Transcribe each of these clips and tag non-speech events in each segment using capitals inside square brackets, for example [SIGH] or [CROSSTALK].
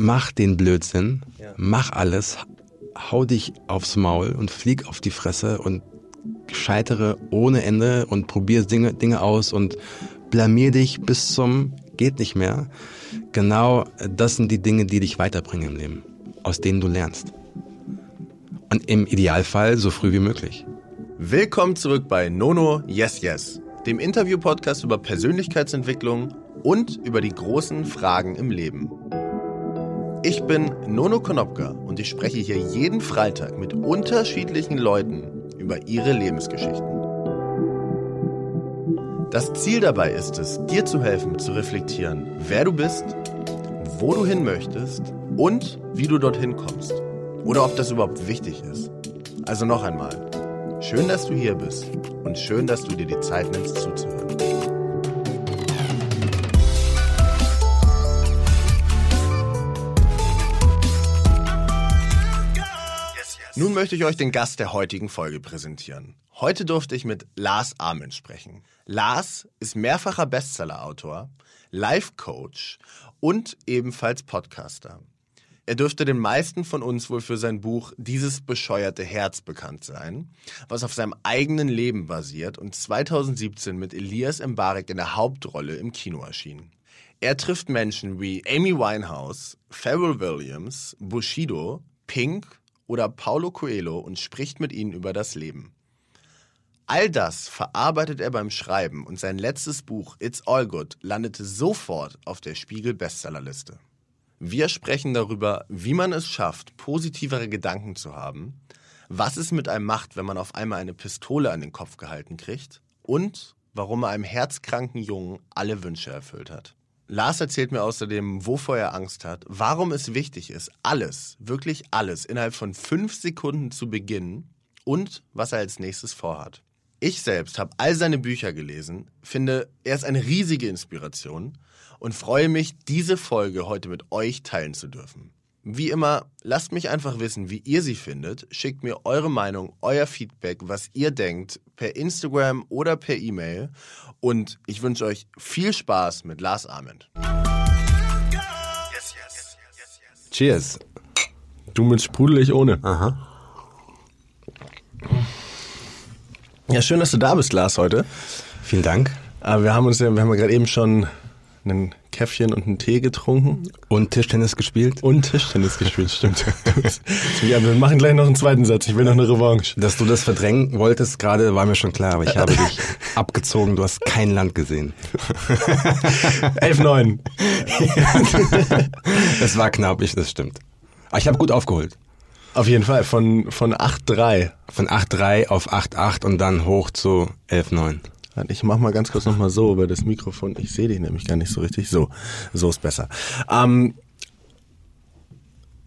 mach den Blödsinn, ja. mach alles, hau dich aufs Maul und flieg auf die Fresse und scheitere ohne Ende und probier Dinge, Dinge aus und blamier dich bis zum geht nicht mehr. Genau das sind die Dinge, die dich weiterbringen im Leben, aus denen du lernst. Und im Idealfall so früh wie möglich. Willkommen zurück bei Nono Yes Yes, dem Interview-Podcast über Persönlichkeitsentwicklung und über die großen Fragen im Leben. Ich bin Nono Konopka und ich spreche hier jeden Freitag mit unterschiedlichen Leuten über ihre Lebensgeschichten. Das Ziel dabei ist es, dir zu helfen, zu reflektieren, wer du bist, wo du hin möchtest und wie du dorthin kommst. Oder ob das überhaupt wichtig ist. Also noch einmal, schön, dass du hier bist und schön, dass du dir die Zeit nimmst zuzuhören. Nun möchte ich euch den Gast der heutigen Folge präsentieren. Heute durfte ich mit Lars Amen sprechen. Lars ist mehrfacher Bestsellerautor, Life-Coach und ebenfalls Podcaster. Er dürfte den meisten von uns wohl für sein Buch Dieses bescheuerte Herz bekannt sein, was auf seinem eigenen Leben basiert und 2017 mit Elias Mbarek in der Hauptrolle im Kino erschien. Er trifft Menschen wie Amy Winehouse, Pharrell Williams, Bushido, Pink oder Paulo Coelho und spricht mit ihnen über das Leben. All das verarbeitet er beim Schreiben und sein letztes Buch It's All Good landete sofort auf der Spiegel Bestsellerliste. Wir sprechen darüber, wie man es schafft, positivere Gedanken zu haben, was es mit einem macht, wenn man auf einmal eine Pistole an den Kopf gehalten kriegt und warum er einem herzkranken Jungen alle Wünsche erfüllt hat. Lars erzählt mir außerdem, wovor er Angst hat, warum es wichtig ist, alles, wirklich alles, innerhalb von fünf Sekunden zu beginnen und was er als nächstes vorhat. Ich selbst habe all seine Bücher gelesen, finde, er ist eine riesige Inspiration und freue mich, diese Folge heute mit euch teilen zu dürfen. Wie immer, lasst mich einfach wissen, wie ihr sie findet. Schickt mir eure Meinung, euer Feedback, was ihr denkt, per Instagram oder per E-Mail. Und ich wünsche euch viel Spaß mit Lars Ament. Cheers. Du mit Sprudel, ich ohne. Aha. Ja, schön, dass du da bist, Lars, heute. Vielen Dank. Aber wir haben uns ja, wir haben ja gerade eben schon einen Käffchen und einen Tee getrunken. Und Tischtennis gespielt. Und Tischtennis gespielt, stimmt. [LAUGHS] [LAUGHS] ja, wir machen gleich noch einen zweiten Satz. Ich will noch eine Revanche. Dass du das verdrängen wolltest gerade, war mir schon klar. Aber ich habe dich [LAUGHS] abgezogen. Du hast kein Land gesehen. 11-9. das war knapp, ich, das stimmt. Aber ich habe gut aufgeholt. Auf jeden Fall, von, von 8-3. Von 8-3 auf 8-8 und dann hoch zu 11-9. Ich mach mal ganz kurz nochmal so über das Mikrofon. Ich sehe dich nämlich gar nicht so richtig. So, so ist besser. Ähm,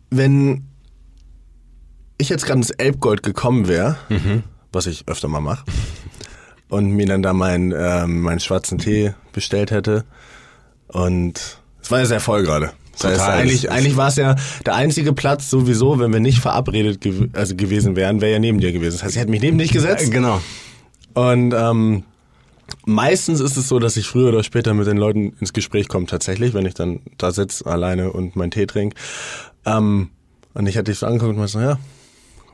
wenn ich jetzt gerade ins Elbgold gekommen wäre, mhm. was ich öfter mal mache, und mir dann da meinen ähm, meinen schwarzen Tee bestellt hätte und es war ja sehr voll gerade. Das heißt, eigentlich, eigentlich war es ja der einzige Platz sowieso, wenn wir nicht verabredet gew also gewesen wären, wäre ja neben dir gewesen. Das heißt, ich hätte mich neben dich gesetzt. Genau. Und ähm, Meistens ist es so, dass ich früher oder später mit den Leuten ins Gespräch komme, tatsächlich, wenn ich dann da sitze alleine und meinen Tee trinke. Ähm, und ich hatte dich so angeguckt und meinte so, ja,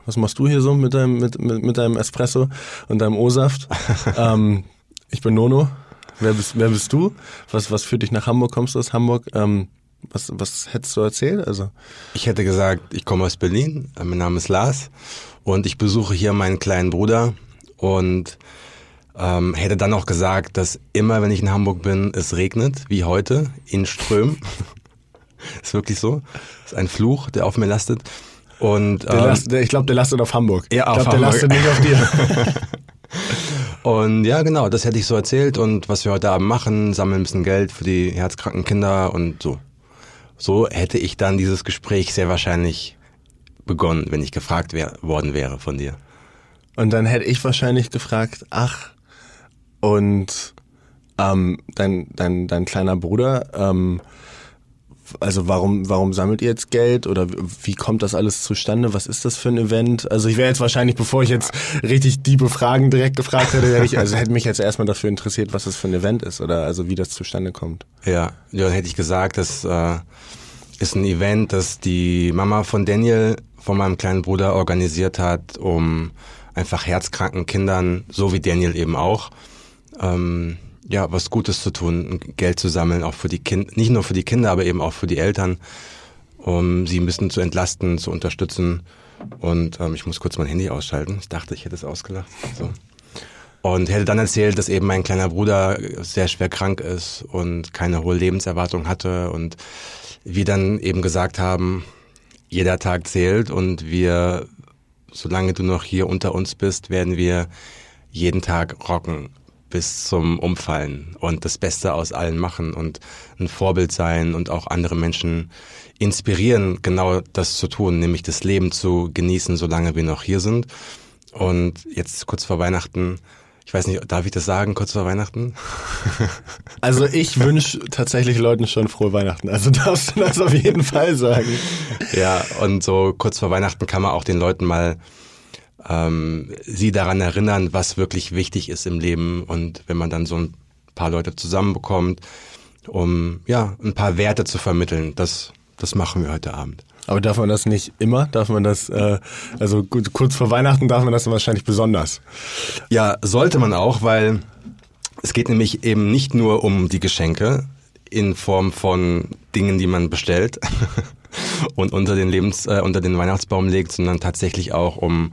was machst du hier so mit deinem, mit, mit, mit deinem Espresso und deinem O-Saft? [LAUGHS] ähm, ich bin Nono. Wer bist, wer bist du? Was, was führt dich nach Hamburg? Kommst du aus Hamburg? Ähm, was, was hättest du erzählt? Also ich hätte gesagt, ich komme aus Berlin. Mein Name ist Lars und ich besuche hier meinen kleinen Bruder und ähm, hätte dann auch gesagt, dass immer, wenn ich in Hamburg bin, es regnet, wie heute, in Strömen. [LAUGHS] ist wirklich so. ist ein Fluch, der auf mir lastet. Und, ähm, last, der, ich glaube, der lastet auf Hamburg. Ja, auf ich glaube, der lastet nicht auf dir. [LAUGHS] und ja, genau, das hätte ich so erzählt. Und was wir heute Abend machen, sammeln ein bisschen Geld für die herzkranken Kinder und so. So hätte ich dann dieses Gespräch sehr wahrscheinlich begonnen, wenn ich gefragt wär, worden wäre von dir. Und dann hätte ich wahrscheinlich gefragt, ach, und ähm, dein, dein, dein kleiner Bruder, ähm, also warum, warum sammelt ihr jetzt Geld oder wie kommt das alles zustande? Was ist das für ein Event? Also ich wäre jetzt wahrscheinlich, bevor ich jetzt richtig diebe Fragen direkt gefragt hätte, hätte ich, also hätte mich jetzt erstmal dafür interessiert, was das für ein Event ist oder also wie das zustande kommt. Ja, ja dann hätte ich gesagt, dass äh, ist ein Event, das die Mama von Daniel, von meinem kleinen Bruder, organisiert hat, um einfach herzkranken Kindern, so wie Daniel eben auch, ähm, ja, was Gutes zu tun, Geld zu sammeln, auch für die Kinder, nicht nur für die Kinder, aber eben auch für die Eltern, um sie ein bisschen zu entlasten, zu unterstützen. Und ähm, ich muss kurz mein Handy ausschalten. Ich dachte, ich hätte es ausgelacht. So. Und hätte dann erzählt, dass eben mein kleiner Bruder sehr schwer krank ist und keine hohe Lebenserwartung hatte und wir dann eben gesagt haben, jeder Tag zählt und wir, solange du noch hier unter uns bist, werden wir jeden Tag rocken bis zum Umfallen und das Beste aus allen machen und ein Vorbild sein und auch andere Menschen inspirieren, genau das zu tun, nämlich das Leben zu genießen, solange wir noch hier sind. Und jetzt kurz vor Weihnachten ich weiß nicht, darf ich das sagen, kurz vor Weihnachten? [LAUGHS] Also ich wünsche tatsächlich Leuten schon frohe Weihnachten. Also darfst du das auf jeden Fall sagen. Ja, und so kurz vor Weihnachten kann man auch den Leuten mal ähm, sie daran erinnern, was wirklich wichtig ist im Leben. Und wenn man dann so ein paar Leute zusammenbekommt, um ja ein paar Werte zu vermitteln, das, das machen wir heute Abend. Aber darf man das nicht immer? Darf man das, äh, also gut, kurz vor Weihnachten darf man das wahrscheinlich besonders? Ja, sollte man auch, weil es geht nämlich eben nicht nur um die Geschenke in Form von Dingen, die man bestellt [LAUGHS] und unter den Lebens, äh, unter den Weihnachtsbaum legt, sondern tatsächlich auch um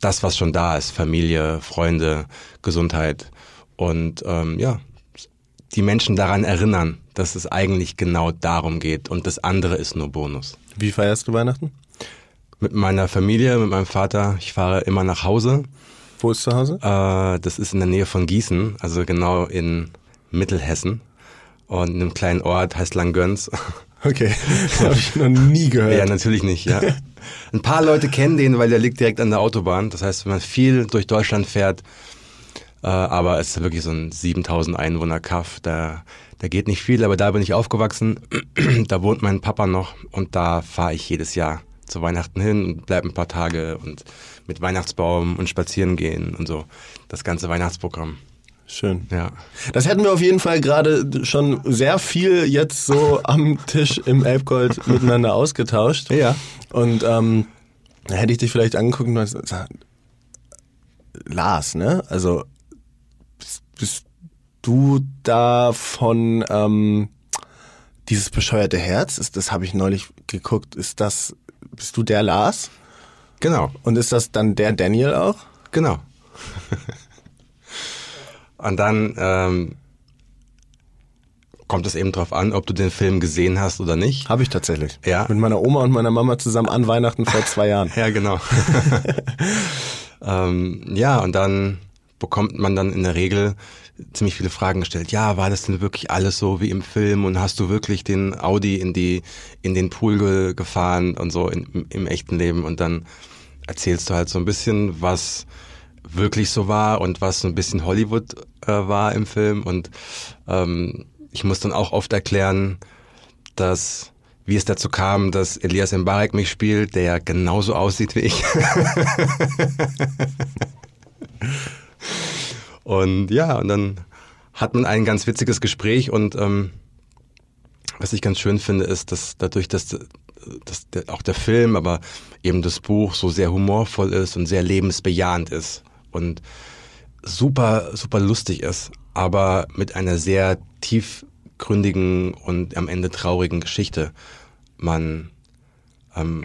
das, was schon da ist: Familie, Freunde, Gesundheit und ähm, ja, die Menschen daran erinnern, dass es eigentlich genau darum geht und das andere ist nur Bonus. Wie feierst du Weihnachten? Mit meiner Familie, mit meinem Vater. Ich fahre immer nach Hause. Wo ist zu Hause? Äh, das ist in der Nähe von Gießen, also genau in Mittelhessen. Und in einem kleinen Ort heißt Langgöns. [LAUGHS] Okay, [LAUGHS] habe ich noch nie gehört. Ja, natürlich nicht, ja. Ein paar Leute kennen den, weil der liegt direkt an der Autobahn. Das heißt, wenn man viel durch Deutschland fährt, äh, aber es ist wirklich so ein 7000 Einwohner Kaff, da da geht nicht viel, aber da bin ich aufgewachsen. [CLEARS THROAT] da wohnt mein Papa noch und da fahre ich jedes Jahr zu Weihnachten hin und bleibe ein paar Tage und mit Weihnachtsbaum und spazieren gehen und so. Das ganze Weihnachtsprogramm. Schön. Ja. Das hätten wir auf jeden Fall gerade schon sehr viel jetzt so am Tisch im Elbgold miteinander ausgetauscht. Ja. Und ähm, da hätte ich dich vielleicht angeguckt und gesagt, Lars, ne? Also bist, bist du da von ähm, dieses bescheuerte Herz, ist, das habe ich neulich geguckt, ist das, bist du der Lars? Genau. Und ist das dann der Daniel auch? Genau. [LAUGHS] Und dann ähm, kommt es eben drauf an, ob du den Film gesehen hast oder nicht. Habe ich tatsächlich. Ja. Mit meiner Oma und meiner Mama zusammen an Weihnachten vor [LAUGHS] zwei Jahren. ja, genau. [LAUGHS] ähm, ja, und dann bekommt man dann in der Regel ziemlich viele Fragen gestellt. Ja, war das denn wirklich alles so wie im Film und hast du wirklich den Audi in die in den Pool ge gefahren und so in, im, im echten Leben und dann erzählst du halt so ein bisschen, was wirklich so war und was so ein bisschen Hollywood äh, war im Film und ähm, ich muss dann auch oft erklären, dass wie es dazu kam, dass Elias Mbarek mich spielt, der ja genauso aussieht wie ich. [LAUGHS] Und ja, und dann hat man ein ganz witziges Gespräch und ähm, was ich ganz schön finde, ist, dass dadurch, dass, dass der, auch der Film, aber eben das Buch so sehr humorvoll ist und sehr lebensbejahend ist und super, super lustig ist, aber mit einer sehr tiefgründigen und am Ende traurigen Geschichte. Man ähm,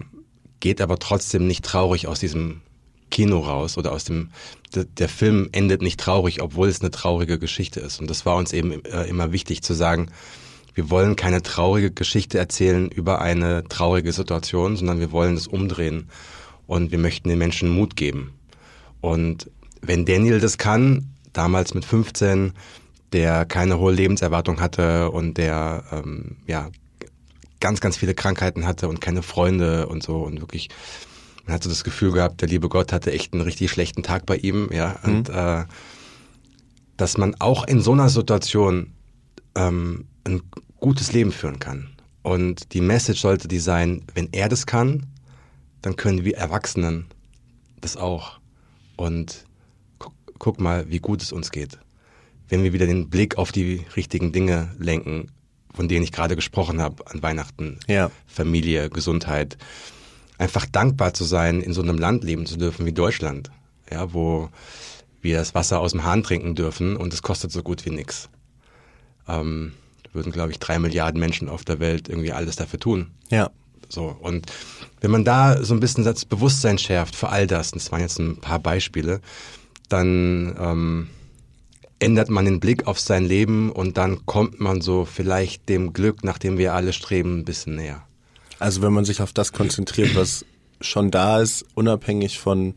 geht aber trotzdem nicht traurig aus diesem Kino raus oder aus dem, der, der, Film endet nicht traurig, obwohl es eine traurige Geschichte ist. Und das war uns eben äh, immer wichtig zu sagen, wir wollen keine traurige Geschichte erzählen über eine traurige Situation, sondern wir wollen das umdrehen und wir möchten den Menschen Mut geben. Und wenn Daniel das kann, damals mit 15, der keine hohe Lebenserwartung hatte und der ähm, ja ganz, ganz viele Krankheiten hatte und keine Freunde und so und wirklich man hat so das Gefühl gehabt, der liebe Gott hatte echt einen richtig schlechten Tag bei ihm, ja. Mhm. Und äh, dass man auch in so einer Situation ähm, ein gutes Leben führen kann. Und die Message sollte die sein, wenn er das kann, dann können wir Erwachsenen das auch. Und guck, mal, wie gut es uns geht. Wenn wir wieder den Blick auf die richtigen Dinge lenken, von denen ich gerade gesprochen habe, an Weihnachten, Ja. Familie, Gesundheit, einfach dankbar zu sein, in so einem Land leben zu dürfen wie Deutschland, ja, wo wir das Wasser aus dem Hahn trinken dürfen und es kostet so gut wie nix. Ähm, würden, glaube ich, drei Milliarden Menschen auf der Welt irgendwie alles dafür tun. Ja. So, und wenn man da so ein bisschen das Bewusstsein schärft für all das, und das waren jetzt ein paar Beispiele, dann ähm, ändert man den Blick auf sein Leben und dann kommt man so vielleicht dem Glück, nach dem wir alle streben, ein bisschen näher. Also wenn man sich auf das konzentriert, was schon da ist, unabhängig von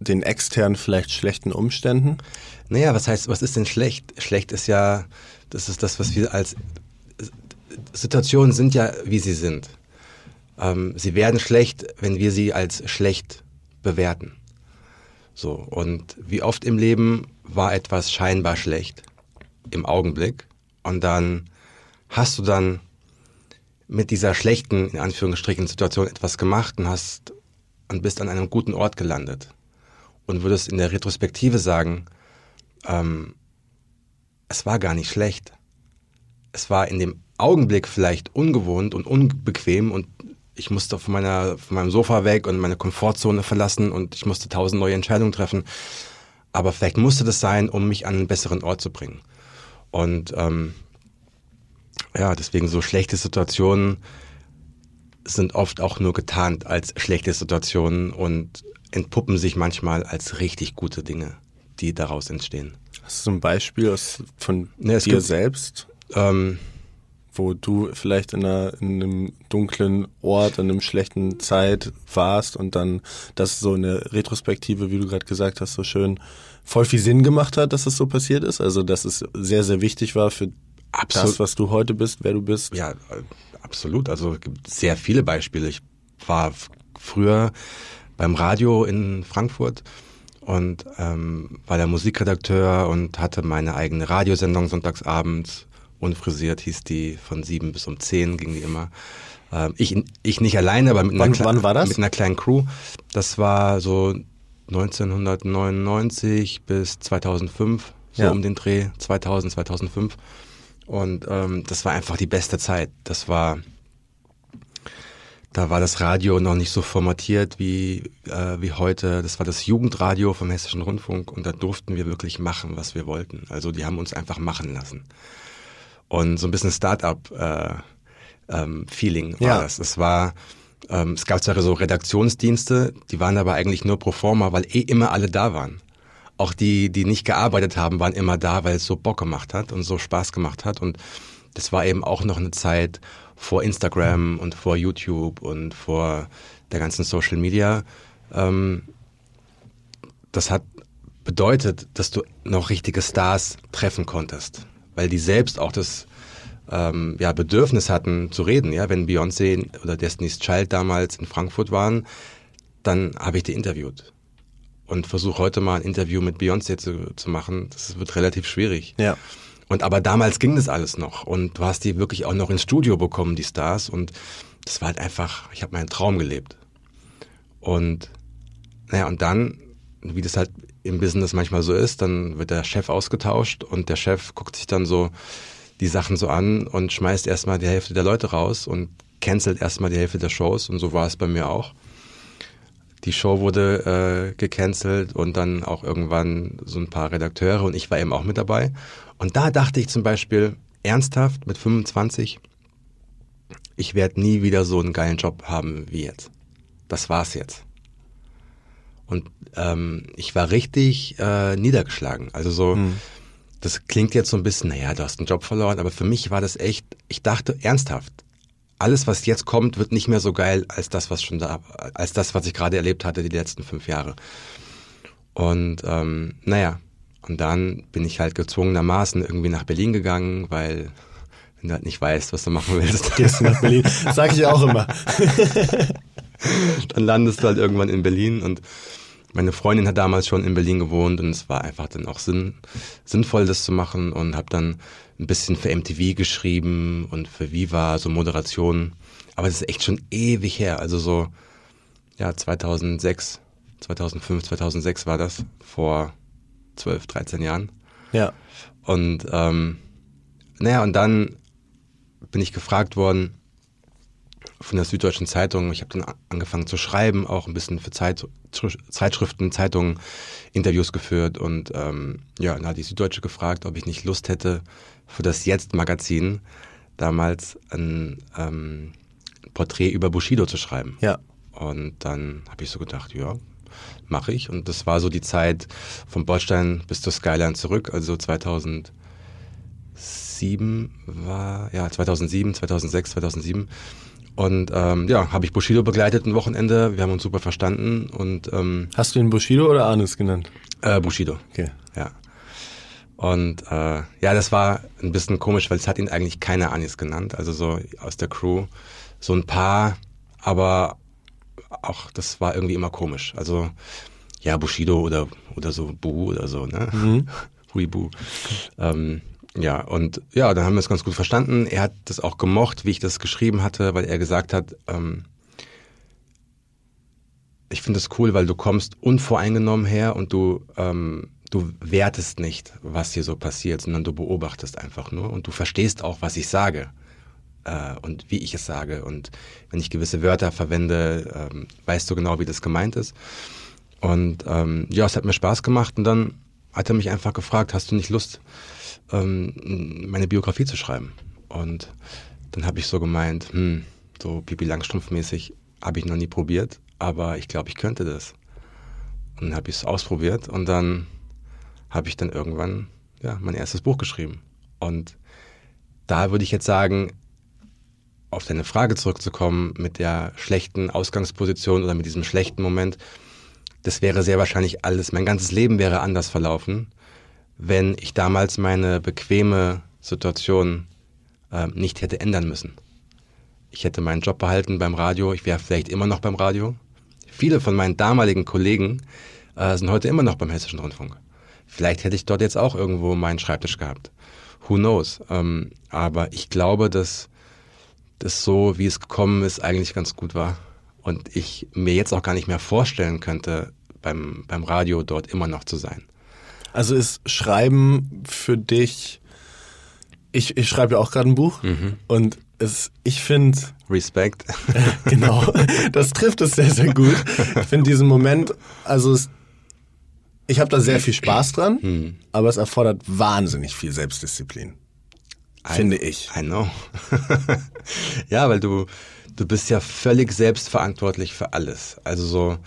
den externen, vielleicht schlechten Umständen. Naja, was heißt, was ist denn schlecht? Schlecht ist ja, das ist das, was wir als Situationen sind ja, wie sie sind. Ähm, sie werden schlecht, wenn wir sie als schlecht bewerten. So, und wie oft im Leben war etwas scheinbar schlecht im Augenblick und dann hast du dann mit dieser schlechten, in Anführungsstrichen, Situation etwas gemacht und hast und bist an einem guten Ort gelandet und würdest in der Retrospektive sagen, ähm, es war gar nicht schlecht. Es war in dem Augenblick vielleicht ungewohnt und unbequem und ich musste von, meiner, von meinem Sofa weg und meine Komfortzone verlassen und ich musste tausend neue Entscheidungen treffen. Aber vielleicht musste das sein, um mich an einen besseren Ort zu bringen. Und ähm, ja, deswegen so schlechte Situationen sind oft auch nur getarnt als schlechte Situationen und entpuppen sich manchmal als richtig gute Dinge, die daraus entstehen. Hast du ein Beispiel aus, von Ne, es dir gibt- selbst, Ähm, wo du vielleicht in, einer, in einem dunklen Ort, in einer schlechten Zeit warst und dann das so eine Retrospektive, wie du gerade gesagt hast, so schön voll viel Sinn gemacht hat, dass es so passiert ist? Also, dass es sehr, sehr wichtig war für Absolut. das, was du heute bist, wer du bist? Ja, absolut. Also es gibt sehr viele Beispiele. Ich war früher beim Radio in Frankfurt und ähm, war der Musikredakteur und hatte meine eigene Radiosendung sonntagsabends. Unfrisiert hieß die, von sieben bis um zehn ging die immer. Ähm, ich, ich nicht alleine, aber mit einer, Wann- war das? mit einer kleinen Crew. Das war so 1999 bis 2005, so Ja. um den Dreh, 2000, 2005. Und ähm, das war einfach die beste Zeit. Das war, da war das Radio noch nicht so formatiert wie, äh, wie heute. Das war das Jugendradio vom Hessischen Rundfunk und da durften wir wirklich machen, was wir wollten. Also die haben uns einfach machen lassen. Und so ein bisschen Start-up äh, ähm, Feeling war Ja. das. Es war, ähm, es gab zwar so Redaktionsdienste, die waren aber eigentlich nur pro forma, weil eh immer alle da waren. Auch die, die nicht gearbeitet haben, waren immer da, weil es so Bock gemacht hat und so Spaß gemacht hat. Und das war eben auch noch eine Zeit vor Instagram und vor YouTube und vor der ganzen Social Media. Ähm, das hat bedeutet, dass du noch richtige Stars treffen konntest, weil die selbst auch das ähm, ja, Bedürfnis hatten zu reden. Ja, wenn Beyoncé oder Destiny's Child damals in Frankfurt waren, dann habe ich die interviewt und versuche heute mal ein Interview mit Beyoncé zu, zu machen. Das wird relativ schwierig. Ja. Und aber damals ging das alles noch und du hast die wirklich auch noch ins Studio bekommen, die Stars und das war halt einfach, ich habe meinen Traum gelebt. Und naja, und dann, wie das halt im Business manchmal so ist, dann wird der Chef ausgetauscht und der Chef guckt sich dann so die Sachen so an und schmeißt erstmal die Hälfte der Leute raus und cancelt erstmal die Hälfte der Shows und so war es bei mir auch. Die Show wurde äh, gecancelt und dann auch irgendwann so ein paar Redakteure und ich war eben auch mit dabei. Und da dachte ich zum Beispiel ernsthaft mit 25, ich werde nie wieder so einen geilen Job haben wie jetzt. Das war's jetzt. Und ähm, ich war richtig äh, niedergeschlagen. Also so, das klingt jetzt so ein bisschen, naja, du hast einen Job verloren, aber für mich war das echt, ich dachte ernsthaft, alles, was jetzt kommt, wird nicht mehr so geil als das, was schon da, als das, was ich gerade erlebt hatte die letzten fünf Jahre. Und ähm, naja, und dann bin ich halt gezwungenermaßen irgendwie nach Berlin gegangen, weil wenn du halt nicht weißt, was du machen willst, Gehst du nach Berlin? [LAUGHS] Sag ich auch immer. [LAUGHS] dann landest du halt irgendwann in Berlin und meine Freundin hat damals schon in Berlin gewohnt und es war einfach dann auch sinn, sinnvoll, das zu machen und habe dann ein bisschen für MTV geschrieben und für Viva, so Moderation. Aber das ist echt schon ewig her, also so, ja, 2006, 2005, 2006 war das, vor 12, 13 Jahren. Ja. Und ähm, naja, und dann bin ich gefragt worden von der Süddeutschen Zeitung. Ich habe dann angefangen zu schreiben, auch ein bisschen für Zeit, Zeitschriften, Zeitungen Interviews geführt und ähm, ja, dann hat die Süddeutsche gefragt, ob ich nicht Lust hätte, für das Jetzt-Magazin damals ein ähm, Porträt über Bushido zu schreiben. Ja. Und dann habe ich so gedacht, ja, mache ich. Und das war so die Zeit vom Bordstein bis zur Skyline zurück, also 2007 war, ja, 2007, 2006, 2007. Und ähm, ja, habe ich Bushido begleitet ein Wochenende. Wir haben uns super verstanden. Und ähm, hast du ihn Bushido oder Anis genannt? Äh, Bushido. Okay. Ja. Und äh, ja, das war ein bisschen komisch, weil es hat ihn eigentlich keiner Anis genannt. Also so aus der Crew so ein paar, aber auch das war irgendwie immer komisch. Also ja, Bushido oder oder so Bu oder so, ne? Mhm. [LAUGHS] Huibu. Ähm, ja, und ja, dann haben wir es ganz gut verstanden. Er hat das auch gemocht, wie ich das geschrieben hatte, weil er gesagt hat, ähm, ich finde es cool, weil du kommst unvoreingenommen her und du, ähm, du wertest nicht, was hier so passiert, sondern du beobachtest einfach nur und du verstehst auch, was ich sage äh, und wie ich es sage. Und wenn ich gewisse Wörter verwende, ähm, weißt du genau, wie das gemeint ist. Und ähm, ja, es hat mir Spaß gemacht und dann hat er mich einfach gefragt, hast du nicht Lust, ähm, meine Biografie zu schreiben. Und dann habe ich so gemeint, hm, so Pipi Langstrumpf-mäßig habe ich noch nie probiert, aber ich glaube, ich könnte das. Und dann habe ich es ausprobiert und dann habe ich dann irgendwann ja, mein erstes Buch geschrieben. Und da würde ich jetzt sagen, auf deine Frage zurückzukommen mit der schlechten Ausgangsposition oder mit diesem schlechten Moment, das wäre sehr wahrscheinlich alles, mein ganzes Leben wäre anders verlaufen, wenn ich damals meine bequeme Situation äh, nicht hätte ändern müssen. Ich hätte meinen Job behalten beim Radio, ich wäre vielleicht immer noch beim Radio. Viele von meinen damaligen Kollegen äh, sind heute immer noch beim Hessischen Rundfunk. Vielleicht hätte ich dort jetzt auch irgendwo meinen Schreibtisch gehabt. Who knows? Ähm, aber ich glaube, dass das so, wie es gekommen ist, eigentlich ganz gut war. Und ich mir jetzt auch gar nicht mehr vorstellen könnte, beim, beim Radio dort immer noch zu sein. Also ist Schreiben für dich, ich, ich schreibe ja auch gerade ein Buch mhm. und es, ich finde... Respekt. [LAUGHS] genau, das trifft es sehr, sehr gut. Ich finde diesen Moment, also es, ich habe da sehr viel Spaß dran, mhm. aber es erfordert wahnsinnig viel Selbstdisziplin. Finde ich. I know. [LAUGHS] ja, weil du, du bist ja völlig selbstverantwortlich für alles. Also so,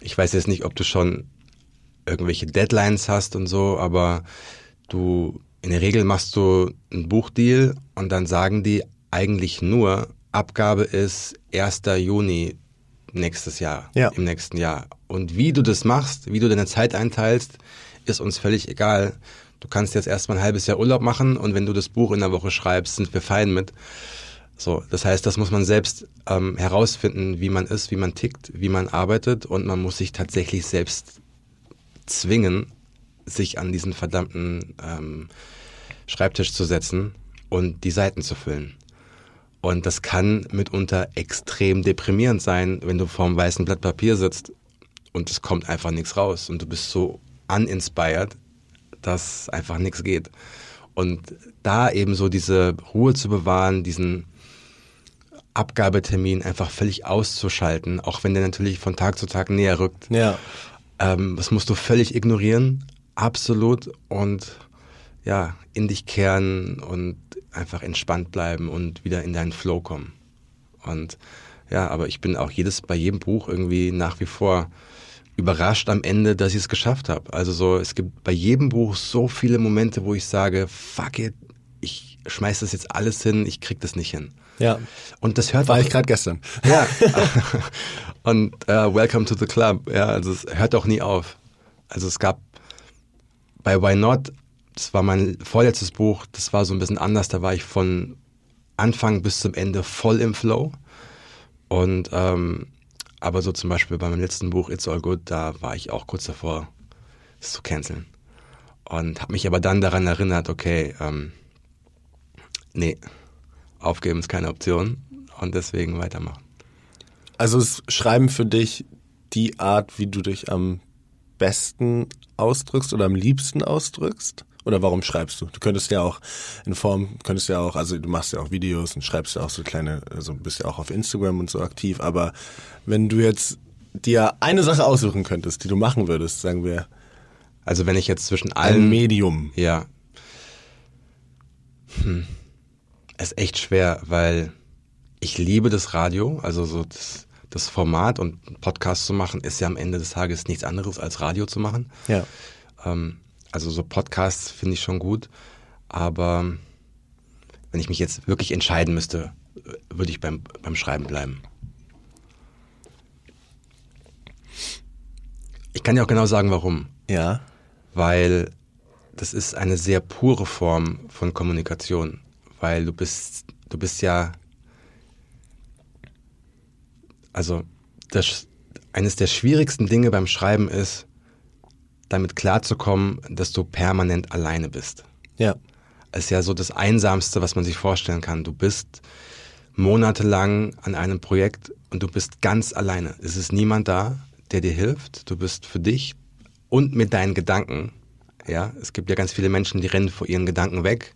ich weiß jetzt nicht, ob du schon irgendwelche Deadlines hast und so, aber du, in der Regel machst du einen Buchdeal und dann sagen die eigentlich nur, Abgabe ist 1. Juni nächstes Jahr, ja. im nächsten Jahr. Und wie du das machst, wie du deine Zeit einteilst, ist uns völlig egal. Du kannst jetzt erstmal ein halbes Jahr Urlaub machen und wenn du das Buch in der Woche schreibst, sind wir fein mit. So, das heißt, das muss man selbst ähm, herausfinden, wie man ist, wie man tickt, wie man arbeitet und man muss sich tatsächlich selbst zwingen, sich an diesen verdammten ähm, Schreibtisch zu setzen und die Seiten zu füllen. Und das kann mitunter extrem deprimierend sein, wenn du vor einem weißen Blatt Papier sitzt und es kommt einfach nichts raus und du bist so uninspired, dass einfach nichts geht. Und da eben so diese Ruhe zu bewahren, diesen Abgabetermin einfach völlig auszuschalten, auch wenn der natürlich von Tag zu Tag näher rückt. Ja. Ähm, das musst du völlig ignorieren, absolut und ja, in dich kehren und einfach entspannt bleiben und wieder in deinen Flow kommen. Und ja, aber ich bin auch jedes bei jedem Buch irgendwie nach wie vor überrascht am Ende, dass ich es geschafft habe. Also so, es gibt bei jedem Buch so viele Momente, wo ich sage, fuck it, ich schmeiß das jetzt alles hin, ich krieg das nicht hin. Ja. Und das hört War auch, ich gerade gestern. Ja. [LAUGHS] und uh, Welcome to the Club. Ja, also es hört auch nie auf. Also es gab bei Why Not, das war mein vorletztes Buch, das war so ein bisschen anders. Da war ich von Anfang bis zum Ende voll im Flow. Und ähm, aber so zum Beispiel bei meinem letzten Buch It's All Good, da war ich auch kurz davor, es zu canceln. Und habe mich aber dann daran erinnert, okay, ähm, nee, aufgeben ist keine Option und deswegen weitermachen. Also ist Schreiben für dich die Art, wie du dich am besten ausdrückst oder am liebsten ausdrückst? Oder warum schreibst du? Du könntest ja auch in Form, könntest ja auch, also du machst ja auch Videos und schreibst ja auch so kleine, also bist ja auch auf Instagram und so aktiv, aber wenn du jetzt dir eine Sache aussuchen könntest, die du machen würdest, sagen wir. Also wenn ich jetzt zwischen allen. Ein Medium. Ja. Hm. Ist echt schwer, weil ich liebe das Radio, also so das, das Format und Podcast zu machen, ist ja am Ende des Tages nichts anderes als Radio zu machen. Ja. Ähm, also so Podcasts finde ich schon gut, aber wenn ich mich jetzt wirklich entscheiden müsste, würde ich beim, beim Schreiben bleiben. Ich kann dir auch genau sagen, warum. Ja. Weil das ist eine sehr pure Form von Kommunikation, weil du bist, du bist ja, also das, eines der schwierigsten Dinge beim Schreiben ist, damit klarzukommen, dass du permanent alleine bist. Ja. Es ist ja so das Einsamste, was man sich vorstellen kann. Du bist monatelang an einem Projekt und du bist ganz alleine. Es ist niemand da, der dir hilft. Du bist für dich und mit deinen Gedanken. Ja, es gibt ja ganz viele Menschen, die rennen vor ihren Gedanken weg,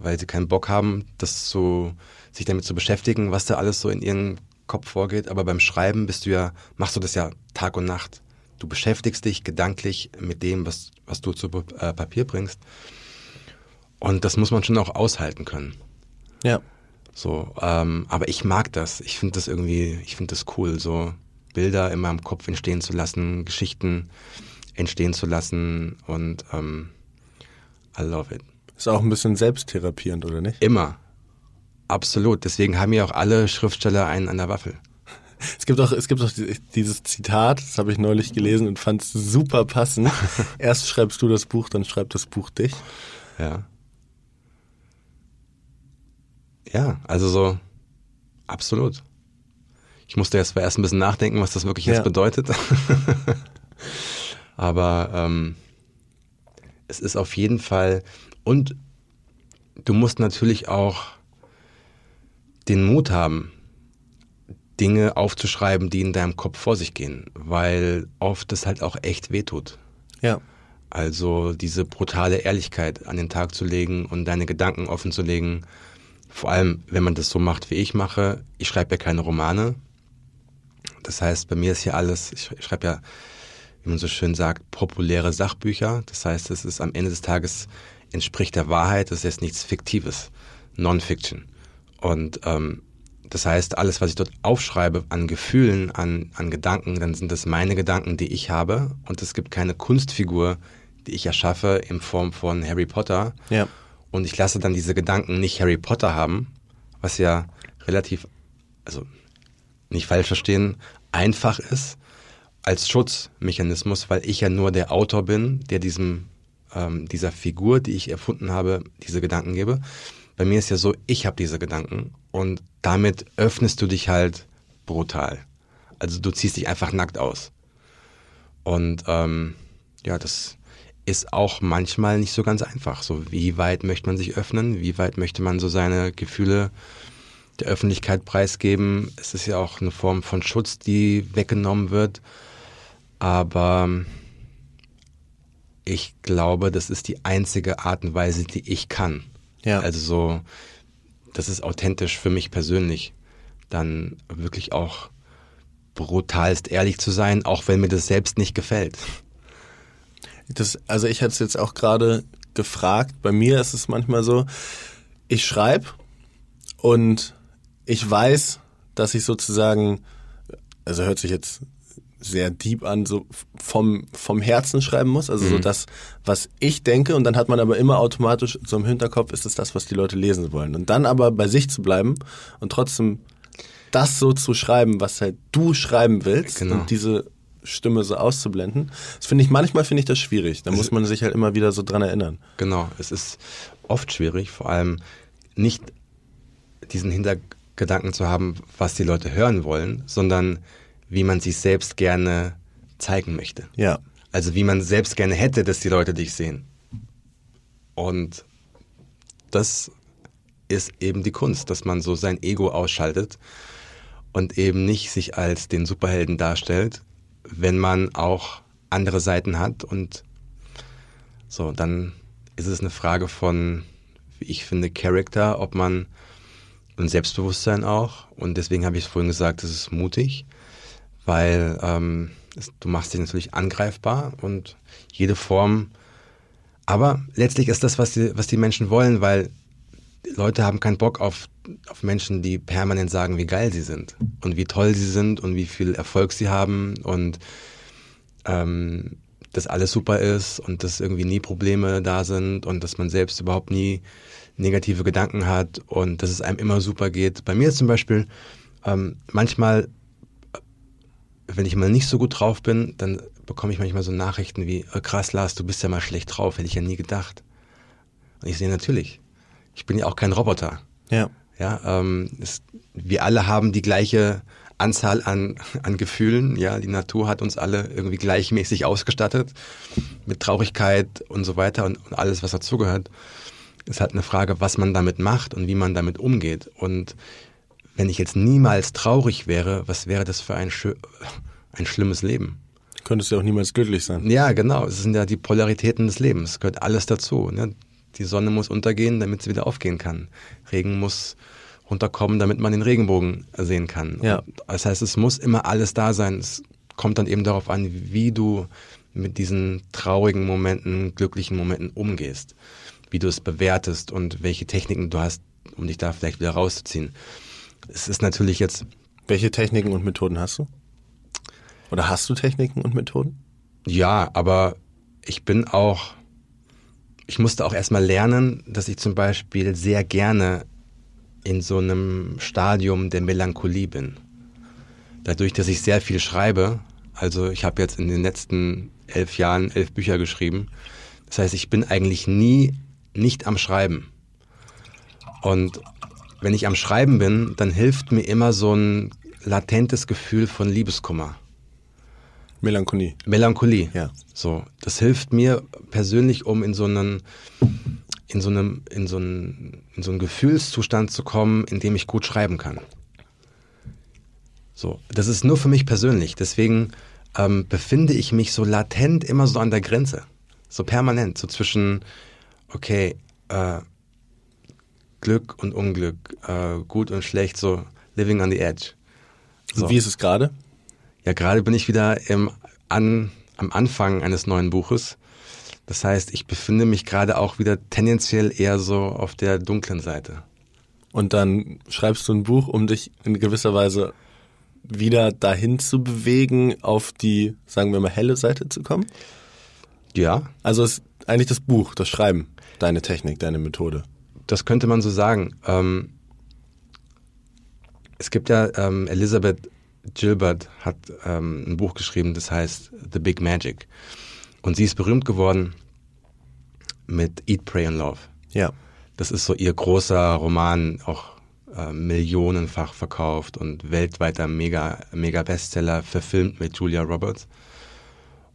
weil sie keinen Bock haben, das zu, sich damit zu beschäftigen, was da alles so in ihrem Kopf vorgeht. Aber beim Schreiben bist du ja, machst du das ja Tag und Nacht. Du beschäftigst dich gedanklich mit dem, was, was du zu äh, Papier bringst. Und das muss man schon auch aushalten können. Ja. So, ähm, aber ich mag das. Ich finde das irgendwie, ich finde das cool, so Bilder in meinem Kopf entstehen zu lassen, Geschichten entstehen zu lassen und ähm, I love it. Ist auch ein bisschen selbsttherapierend, oder nicht? Immer. Absolut. Deswegen haben ja auch alle Schriftsteller einen an der Waffel. [LAUGHS] Es gibt auch, es gibt auch dieses Zitat, das habe ich neulich gelesen und fand es super passend. [LAUGHS] Erst schreibst du das Buch, dann schreibt das Buch dich. Ja. Ja, also so, absolut. Ich musste jetzt erst ein bisschen nachdenken, was das wirklich ja. jetzt bedeutet. [LAUGHS] Aber ähm, es ist auf jeden Fall, und du musst natürlich auch den Mut haben, Dinge aufzuschreiben, die in deinem Kopf vor sich gehen, weil oft das halt auch echt wehtut. Ja. Also diese brutale Ehrlichkeit an den Tag zu legen und deine Gedanken offen zu legen. Vor allem, wenn man das so macht, wie ich mache. Ich schreibe ja keine Romane. Das heißt, bei mir ist hier alles, ich schreibe ja, wie man so schön sagt, populäre Sachbücher. Das heißt, es ist am Ende des Tages entspricht der Wahrheit, das ist jetzt nichts Fiktives, Non-Fiction. Und ähm, das heißt, alles, was ich dort aufschreibe an Gefühlen, an, an Gedanken, dann sind das meine Gedanken, die ich habe. Und es gibt keine Kunstfigur, die ich erschaffe in Form von Harry Potter. Ja. Und ich lasse dann diese Gedanken nicht Harry Potter haben, was ja relativ, also nicht falsch verstehen, einfach ist als Schutzmechanismus, weil ich ja nur der Autor bin, der diesem ähm, dieser Figur, die ich erfunden habe, diese Gedanken gebe. Bei mir ist ja so, ich habe diese Gedanken und damit öffnest du dich halt brutal. Also du ziehst dich einfach nackt aus. Und ähm, ja, das ist auch manchmal nicht so ganz einfach. So, wie weit möchte man sich öffnen? Wie weit möchte man so seine Gefühle der Öffentlichkeit preisgeben? Es ist ja auch eine Form von Schutz, die weggenommen wird. Aber ich glaube, das ist die einzige Art und Weise, die ich kann. Ja. Also so, das ist authentisch für mich persönlich, dann wirklich auch brutalst ehrlich zu sein, auch wenn mir das selbst nicht gefällt. Das, also ich hatte es jetzt auch gerade gefragt. Bei mir ist es manchmal so, ich schreibe und ich weiß, dass ich sozusagen, also hört sich jetzt sehr deep an, so vom, vom Herzen schreiben muss. Also mhm. so das, was ich denke und dann hat man aber immer automatisch so im Hinterkopf, ist es das, was die Leute lesen wollen. Und dann aber bei sich zu bleiben und trotzdem das so zu schreiben, was halt du schreiben willst genau. und diese Stimme so auszublenden. Das finde ich, manchmal finde ich das schwierig. Da muss man sich halt immer wieder so dran erinnern. Genau, es ist oft schwierig, vor allem nicht diesen Hintergedanken zu haben, was die Leute hören wollen, sondern wie man sich selbst gerne zeigen möchte. Ja. Also wie man selbst gerne hätte, dass die Leute dich sehen. Und das ist eben die Kunst, dass man so sein Ego ausschaltet und eben nicht sich als den Superhelden darstellt, wenn man auch andere Seiten hat und so, dann ist es eine Frage von, wie ich finde, Character, ob man und Selbstbewusstsein auch. Und deswegen habe ich es vorhin gesagt, es ist mutig, weil ähm, es, du machst dich natürlich angreifbar und jede Form. Aber letztlich ist das, was die, was die Menschen wollen, weil Leute haben keinen Bock auf, auf Menschen, die permanent sagen, wie geil sie sind und wie toll sie sind und wie viel Erfolg sie haben und ähm, dass alles super ist und dass irgendwie nie Probleme da sind und dass man selbst überhaupt nie negative Gedanken hat und dass es einem immer super geht. Bei mir ist zum Beispiel ähm, manchmal, wenn ich mal nicht so gut drauf bin, dann bekomme ich manchmal so Nachrichten wie, oh, krass Lars, du bist ja mal schlecht drauf, hätte ich ja nie gedacht. Und ich sehe natürlich, ich bin ja auch kein Roboter. Ja. Ja, ähm, es, wir alle haben die gleiche Anzahl an, an Gefühlen. Ja, die Natur hat uns alle irgendwie gleichmäßig ausgestattet mit Traurigkeit und so weiter und, und alles, was dazugehört. Es ist halt eine Frage, was man damit macht und wie man damit umgeht. Und wenn ich jetzt niemals traurig wäre, was wäre das für ein, ein schlimmes Leben? Könntest du auch niemals glücklich sein. Ja, genau. Es sind ja die Polaritäten des Lebens. Es gehört alles dazu. Ne? Die Sonne muss untergehen, damit sie wieder aufgehen kann. Regen muss runterkommen, damit man den Regenbogen sehen kann. Ja. das heißt, es muss immer alles da sein. Es kommt dann eben darauf an, wie du mit diesen traurigen Momenten, glücklichen Momenten umgehst, wie du es bewertest und welche Techniken du hast, um dich da vielleicht wieder rauszuziehen. Es ist natürlich jetzt. Welche Techniken und Methoden hast du? Oder hast du Techniken und Methoden? Ja, aber ich bin auch, ich musste auch erstmal lernen, dass ich zum Beispiel sehr gerne in so einem Stadium der Melancholie bin. Dadurch, dass ich sehr viel schreibe, also ich habe jetzt in den letzten elf Jahren elf Bücher geschrieben. Das heißt, ich bin eigentlich nie nicht am Schreiben. Und wenn ich am Schreiben bin, dann hilft mir immer so ein latentes Gefühl von Liebeskummer. Melancholie. Melancholie. Ja. So, das hilft mir persönlich, um in so einen in so einem in so einen, in so einen Gefühlszustand zu kommen, in dem ich gut schreiben kann. So, das ist nur für mich persönlich. Deswegen ähm, befinde ich mich so latent immer so an der Grenze, so permanent, so zwischen okay äh, Glück und Unglück, äh, gut und schlecht, so living on the edge. So. Und wie ist es gerade? Ja, gerade bin ich wieder im, an, am Anfang eines neuen Buches das heißt, ich befinde mich gerade auch wieder tendenziell eher so auf der dunklen Seite. Und dann schreibst du ein Buch, um dich in gewisser Weise wieder dahin zu bewegen, auf die, sagen wir mal, helle Seite zu kommen? Ja. Also ist eigentlich das Buch, das Schreiben, deine Technik, deine Methode. Das könnte man so sagen. Ähm, es gibt ja, ähm, Elizabeth Gilbert hat ähm, ein Buch geschrieben, das heißt The Big Magic. Und sie ist berühmt geworden mit Eat, Pray and Love. Ja. Das ist so ihr großer Roman, auch äh, millionenfach verkauft und weltweiter mega, mega Bestseller, verfilmt mit Julia Roberts.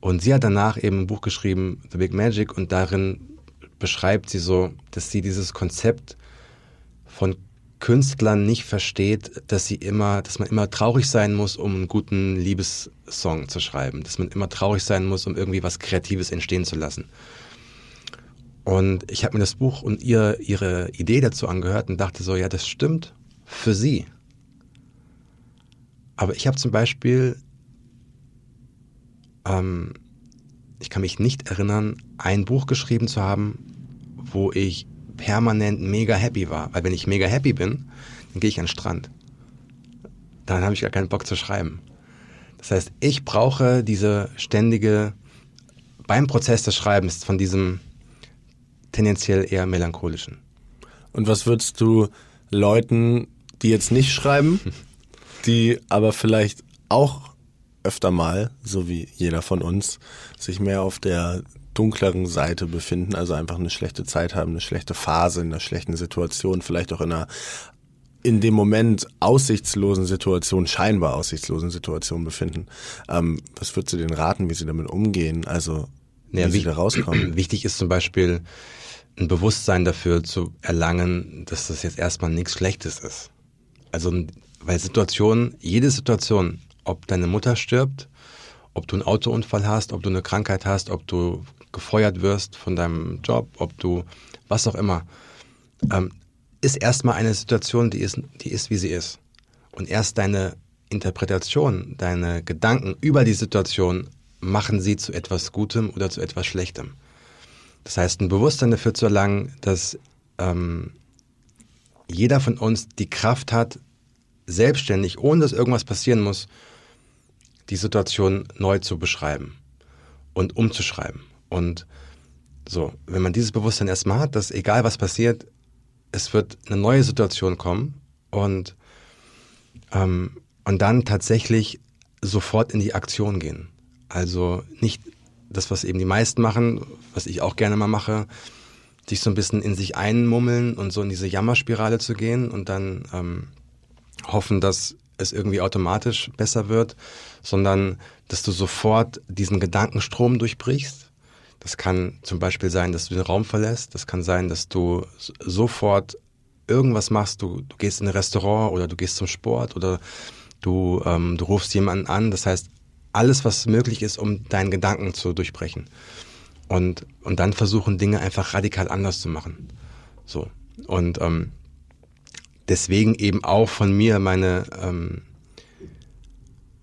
Und sie hat danach eben ein Buch geschrieben, The Big Magic, und darin beschreibt sie so, dass sie dieses Konzept von Künstlern nicht versteht, dass sie immer, dass man immer traurig sein muss, um einen guten Liebessong zu schreiben, dass man immer traurig sein muss, um irgendwie was Kreatives entstehen zu lassen. Und ich habe mir das Buch und ihr, ihre Idee dazu angehört und dachte so, ja, das stimmt für sie. Aber ich habe zum Beispiel, ähm, ich kann mich nicht erinnern, ein Buch geschrieben zu haben, wo ich permanent mega happy war. Weil wenn ich mega happy bin, dann gehe ich an den Strand. Dann habe ich gar keinen Bock zu schreiben. Das heißt, ich brauche diese ständige, beim Prozess des Schreibens von diesem tendenziell eher melancholischen. Und was würdest du Leuten, die jetzt nicht schreiben, [LAUGHS] die aber vielleicht auch öfter mal, so wie jeder von uns, sich mehr auf der dunkleren Seite befinden, also einfach eine schlechte Zeit haben, eine schlechte Phase, in einer schlechten Situation, vielleicht auch in einer in dem Moment aussichtslosen Situation, scheinbar aussichtslosen Situation befinden. Ähm, was würdest du denen raten, wie sie damit umgehen? Also wie ja, sie da rauskommen? [CLEARS THROAT] Wichtig ist zum Beispiel ein Bewusstsein dafür zu erlangen, dass das jetzt erstmal nichts Schlechtes ist. Also weil Situationen, jede Situation, ob deine Mutter stirbt, ob du einen Autounfall hast, ob du eine Krankheit hast, ob du gefeuert wirst von deinem Job, ob du was auch immer, ähm, ist erstmal eine Situation, die ist, die ist, wie sie ist. Und erst deine Interpretation, deine Gedanken über die Situation machen sie zu etwas Gutem oder zu etwas Schlechtem. Das heißt, ein Bewusstsein dafür zu erlangen, dass ähm, jeder von uns die Kraft hat, selbstständig, ohne dass irgendwas passieren muss, die Situation neu zu beschreiben und umzuschreiben. Und so, wenn man dieses Bewusstsein erstmal hat, dass egal was passiert, es wird eine neue Situation kommen und, ähm, und dann tatsächlich sofort in die Aktion gehen. Also nicht das, was eben die meisten machen, was ich auch gerne mal mache, sich so ein bisschen in sich einmummeln und so in diese Jammerspirale zu gehen und dann ähm, hoffen, dass es irgendwie automatisch besser wird, sondern dass du sofort diesen Gedankenstrom durchbrichst. Das kann zum Beispiel sein, dass du den Raum verlässt. Das kann sein, dass du sofort irgendwas machst. Du, du gehst in ein Restaurant oder du gehst zum Sport oder du, ähm, du rufst jemanden an. Das heißt, alles, was möglich ist, um deinen Gedanken zu durchbrechen. Und, und dann versuchen, Dinge einfach radikal anders zu machen. So. Und ähm, deswegen eben auch von mir meine, ähm,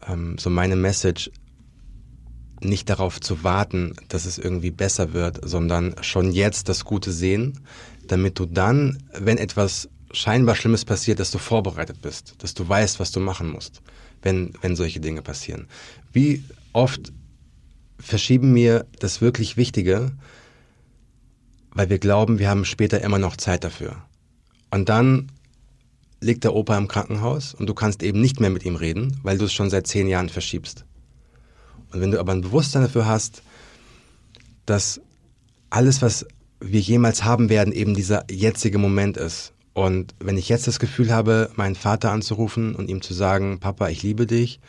ähm, so meine Message, nicht darauf zu warten, dass es irgendwie besser wird, sondern schon jetzt das Gute sehen, damit du dann, wenn etwas scheinbar Schlimmes passiert, dass du vorbereitet bist, dass du weißt, was du machen musst, wenn, wenn solche Dinge passieren. Wie oft verschieben wir das wirklich Wichtige, weil wir glauben, wir haben später immer noch Zeit dafür. Und dann liegt der Opa im Krankenhaus und du kannst eben nicht mehr mit ihm reden, weil du es schon seit zehn Jahren verschiebst. Und wenn du aber ein Bewusstsein dafür hast, dass alles, was wir jemals haben werden, eben dieser jetzige Moment ist. Und wenn ich jetzt das Gefühl habe, meinen Vater anzurufen und ihm zu sagen, Papa, ich liebe dich,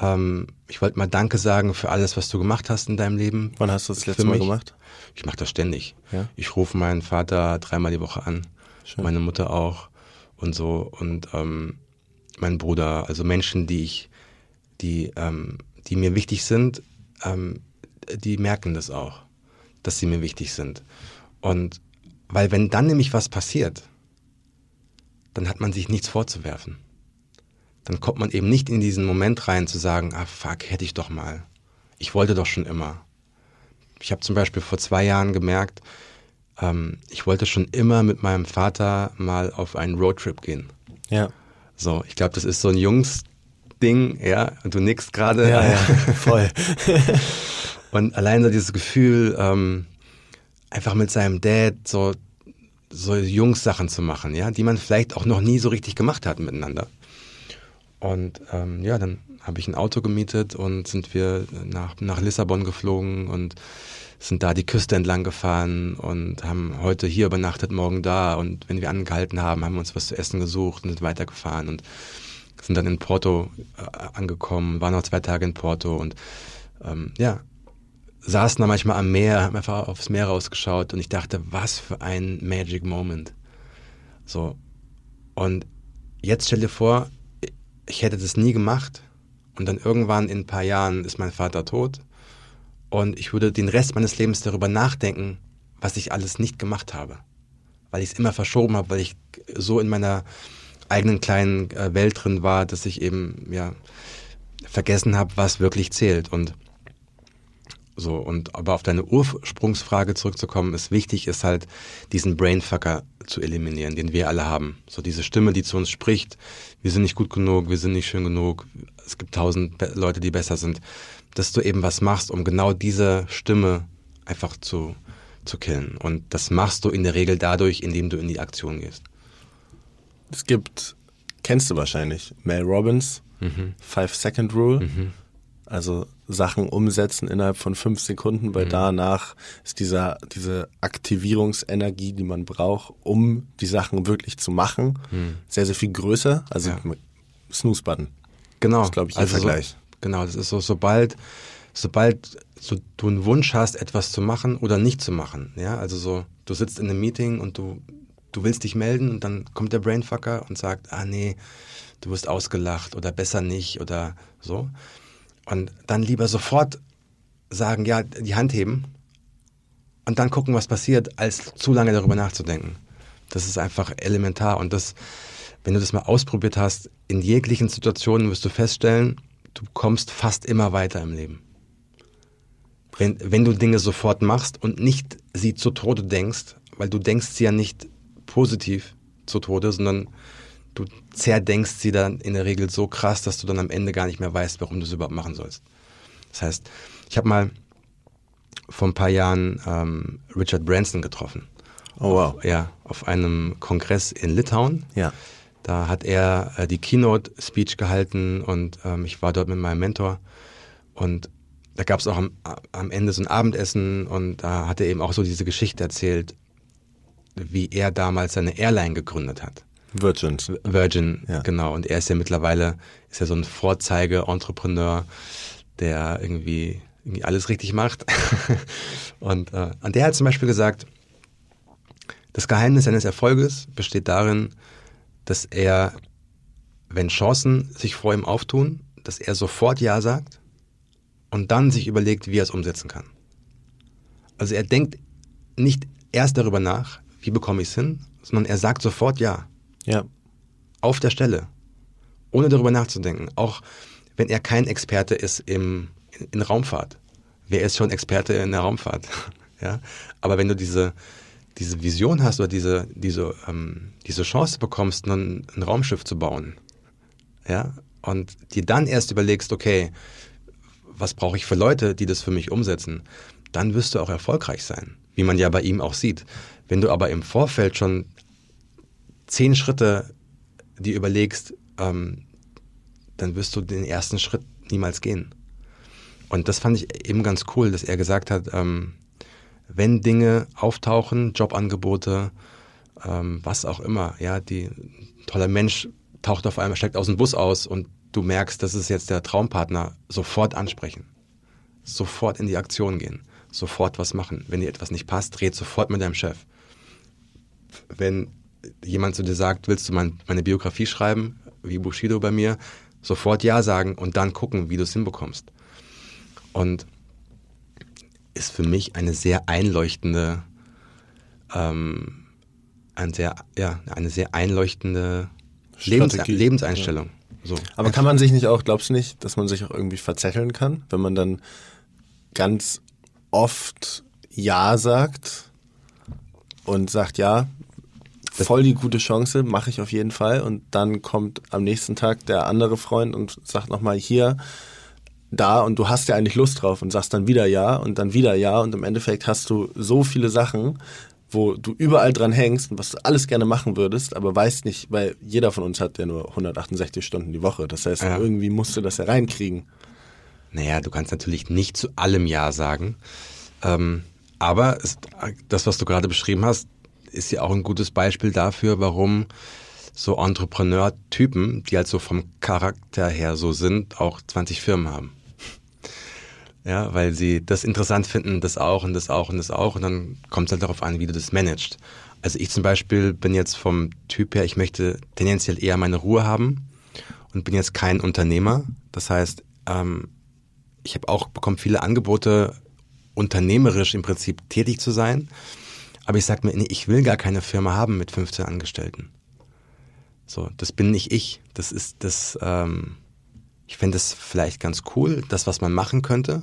ähm, ich wollte mal Danke sagen für alles, was du gemacht hast in deinem Leben. Wann hast du das letzte Mal gemacht? Ich mache das ständig. Ja? Ich rufe meinen Vater dreimal die Woche an, Schön. meine Mutter auch und so und ähm, mein Bruder, also Menschen, die ich, die, ähm, die mir wichtig sind, ähm, die merken das auch, dass sie mir wichtig sind. Und weil wenn dann nämlich was passiert, dann hat man sich nichts vorzuwerfen. Dann kommt man eben nicht in diesen Moment rein zu sagen, ah fuck, hätte ich doch mal. Ich wollte doch schon immer. Ich habe zum Beispiel vor zwei Jahren gemerkt, ähm, ich wollte schon immer mit meinem Vater mal auf einen Roadtrip gehen. Ja. So, ich glaube, das ist so ein Jungsding, ja, und du nickst gerade. Ja, ja, [LAUGHS] voll. und allein so dieses Gefühl, ähm, einfach mit seinem Dad so, so Jungs-Sachen zu machen, ja, die man vielleicht auch noch nie so richtig gemacht hat miteinander. Und ähm, ja, dann habe ich ein Auto gemietet und sind wir nach, nach Lissabon geflogen und sind da die Küste entlang gefahren und haben heute hier übernachtet, morgen da. Und wenn wir angehalten haben, haben wir uns was zu essen gesucht und sind weitergefahren und sind dann in Porto äh, angekommen, waren noch zwei Tage in Porto und ähm, ja, saßen da manchmal am Meer, haben einfach aufs Meer rausgeschaut und ich dachte, was für ein Magic Moment. So. Und jetzt stell dir vor, ich hätte das nie gemacht und dann irgendwann in ein paar Jahren ist mein Vater tot und ich würde den Rest meines Lebens darüber nachdenken, was ich alles nicht gemacht habe. Weil ich es immer verschoben habe, weil ich so in meiner eigenen kleinen äh, Welt drin war, dass ich eben ja vergessen habe, was wirklich zählt. Und so, und aber auf deine Ursprungsfrage zurückzukommen, ist wichtig, ist halt diesen Brainfucker zu eliminieren, den wir alle haben. So diese Stimme, die zu uns spricht, wir sind nicht gut genug, wir sind nicht schön genug, es gibt tausend Leute, die besser sind dass du eben was machst, um genau diese Stimme einfach zu, zu killen. Und das machst du in der Regel dadurch, indem du in die Aktion gehst. Es gibt, kennst du wahrscheinlich, Mel Robbins, mhm. Five Second Rule. Mhm. Also Sachen umsetzen innerhalb von fünf Sekunden, weil mhm. danach ist dieser, diese Aktivierungsenergie, die man braucht, um die Sachen wirklich zu machen, mhm. sehr, sehr viel größer. Also ja. Snooze-Button. Genau. Das ist, glaube ich, also Vergleich. So, Genau, das ist so, sobald, sobald so, du einen Wunsch hast, etwas zu machen oder nicht zu machen. Ja, also so, du sitzt in einem Meeting und du, du willst dich melden und dann kommt der Brainfucker und sagt, ah nee, du wirst ausgelacht oder besser nicht oder so. Und dann lieber sofort sagen, ja, die Hand heben und dann gucken, was passiert, als zu lange darüber nachzudenken. Das ist einfach elementar und das, wenn du das mal ausprobiert hast, in jeglichen Situationen wirst du feststellen, du kommst fast immer weiter im Leben. Wenn, wenn du Dinge sofort machst und nicht sie zu Tode denkst, weil du denkst sie ja nicht positiv zu Tode, sondern du zerdenkst sie dann in der Regel so krass, dass du dann am Ende gar nicht mehr weißt, warum du es überhaupt machen sollst. Das heißt, ich habe mal vor ein paar Jahren ähm, Richard Branson getroffen. Oh wow. Auf, ja, auf einem Kongress in Litauen. Ja. Da hat er äh, die Keynote-Speech gehalten und ähm, ich war dort mit meinem Mentor und da gab es auch am, am Ende so ein Abendessen und da hat er eben auch so diese Geschichte erzählt, wie er damals seine Airline gegründet hat. Virgin. Virgin, Ja. genau. Und er ist ja mittlerweile, ist ja so ein Vorzeige-Entrepreneur, der irgendwie, irgendwie alles richtig macht. [LAUGHS] und, äh, und der hat zum Beispiel gesagt, das Geheimnis seines Erfolges besteht darin, dass er, wenn Chancen sich vor ihm auftun, dass er sofort Ja sagt und dann sich überlegt, wie er es umsetzen kann. Also er denkt nicht erst darüber nach, wie bekomme ich es hin, sondern er sagt sofort Ja Ja. auf der Stelle, ohne darüber nachzudenken. Auch wenn er kein Experte ist im, in, in Raumfahrt. Wer ist schon Experte in der Raumfahrt? [LAUGHS] ja? Aber wenn du diese, diese Vision hast oder diese, diese, ähm, diese Chance bekommst, ein, ein Raumschiff zu bauen, ja, und dir dann erst überlegst, okay, was brauche ich für Leute, die das für mich umsetzen, dann wirst du auch erfolgreich sein, wie man ja bei ihm auch sieht. Wenn du aber im Vorfeld schon zehn Schritte dir überlegst, ähm, dann wirst du den ersten Schritt niemals gehen. Und das fand ich eben ganz cool, dass er gesagt hat, ähm, wenn Dinge auftauchen, Jobangebote, ähm, was auch immer, ja, die toller Mensch taucht auf einmal, steigt aus dem Bus aus und du merkst, das ist jetzt der Traumpartner, sofort ansprechen. Sofort in die Aktion gehen. Sofort was machen. Wenn dir etwas nicht passt, red sofort mit deinem Chef. Wenn jemand zu dir sagt, willst du mein, meine Biografie schreiben, wie Bushido bei mir, sofort Ja sagen und dann gucken, wie du es hinbekommst. Und ist für mich eine sehr einleuchtende, ähm, ein sehr, ja, eine sehr einleuchtende Lebens. Lebenseinstellung. So. Aber kann man sich nicht auch, glaubst du nicht, dass man sich auch irgendwie verzetteln kann, wenn man dann ganz oft Ja sagt und sagt, ja, voll die gute Chance, mache ich auf jeden Fall. Und dann kommt am nächsten Tag der andere Freund und sagt nochmal hier, da und du hast ja eigentlich Lust drauf und sagst dann wieder ja und dann wieder ja und im Endeffekt hast du so viele Sachen, wo du überall dran hängst und was du alles gerne machen würdest, aber weißt nicht, weil jeder von uns hat ja nur 168 Stunden die Woche. Das heißt, Ja. irgendwie musst du das ja reinkriegen. Naja, du kannst natürlich nicht zu allem Ja sagen. Ähm, aber es, das, was du gerade beschrieben hast, ist ja auch ein gutes Beispiel dafür, warum so Entrepreneur-Typen, die halt so vom Charakter her so sind, auch 20 Firmen haben. Ja, weil sie das interessant finden, das auch und das auch und das auch. Und dann kommt es halt darauf an, wie du das managst. Also ich zum Beispiel bin jetzt vom Typ her, ich möchte tendenziell eher meine Ruhe haben und bin jetzt kein Unternehmer. Das heißt, ähm, ich habe auch bekommen viele Angebote, unternehmerisch im Prinzip tätig zu sein. Aber ich sage mir, nee, ich will gar keine Firma haben mit 15 Angestellten. So, das bin nicht ich. Das ist das, ähm, ich fände es vielleicht ganz cool, das, was man machen könnte.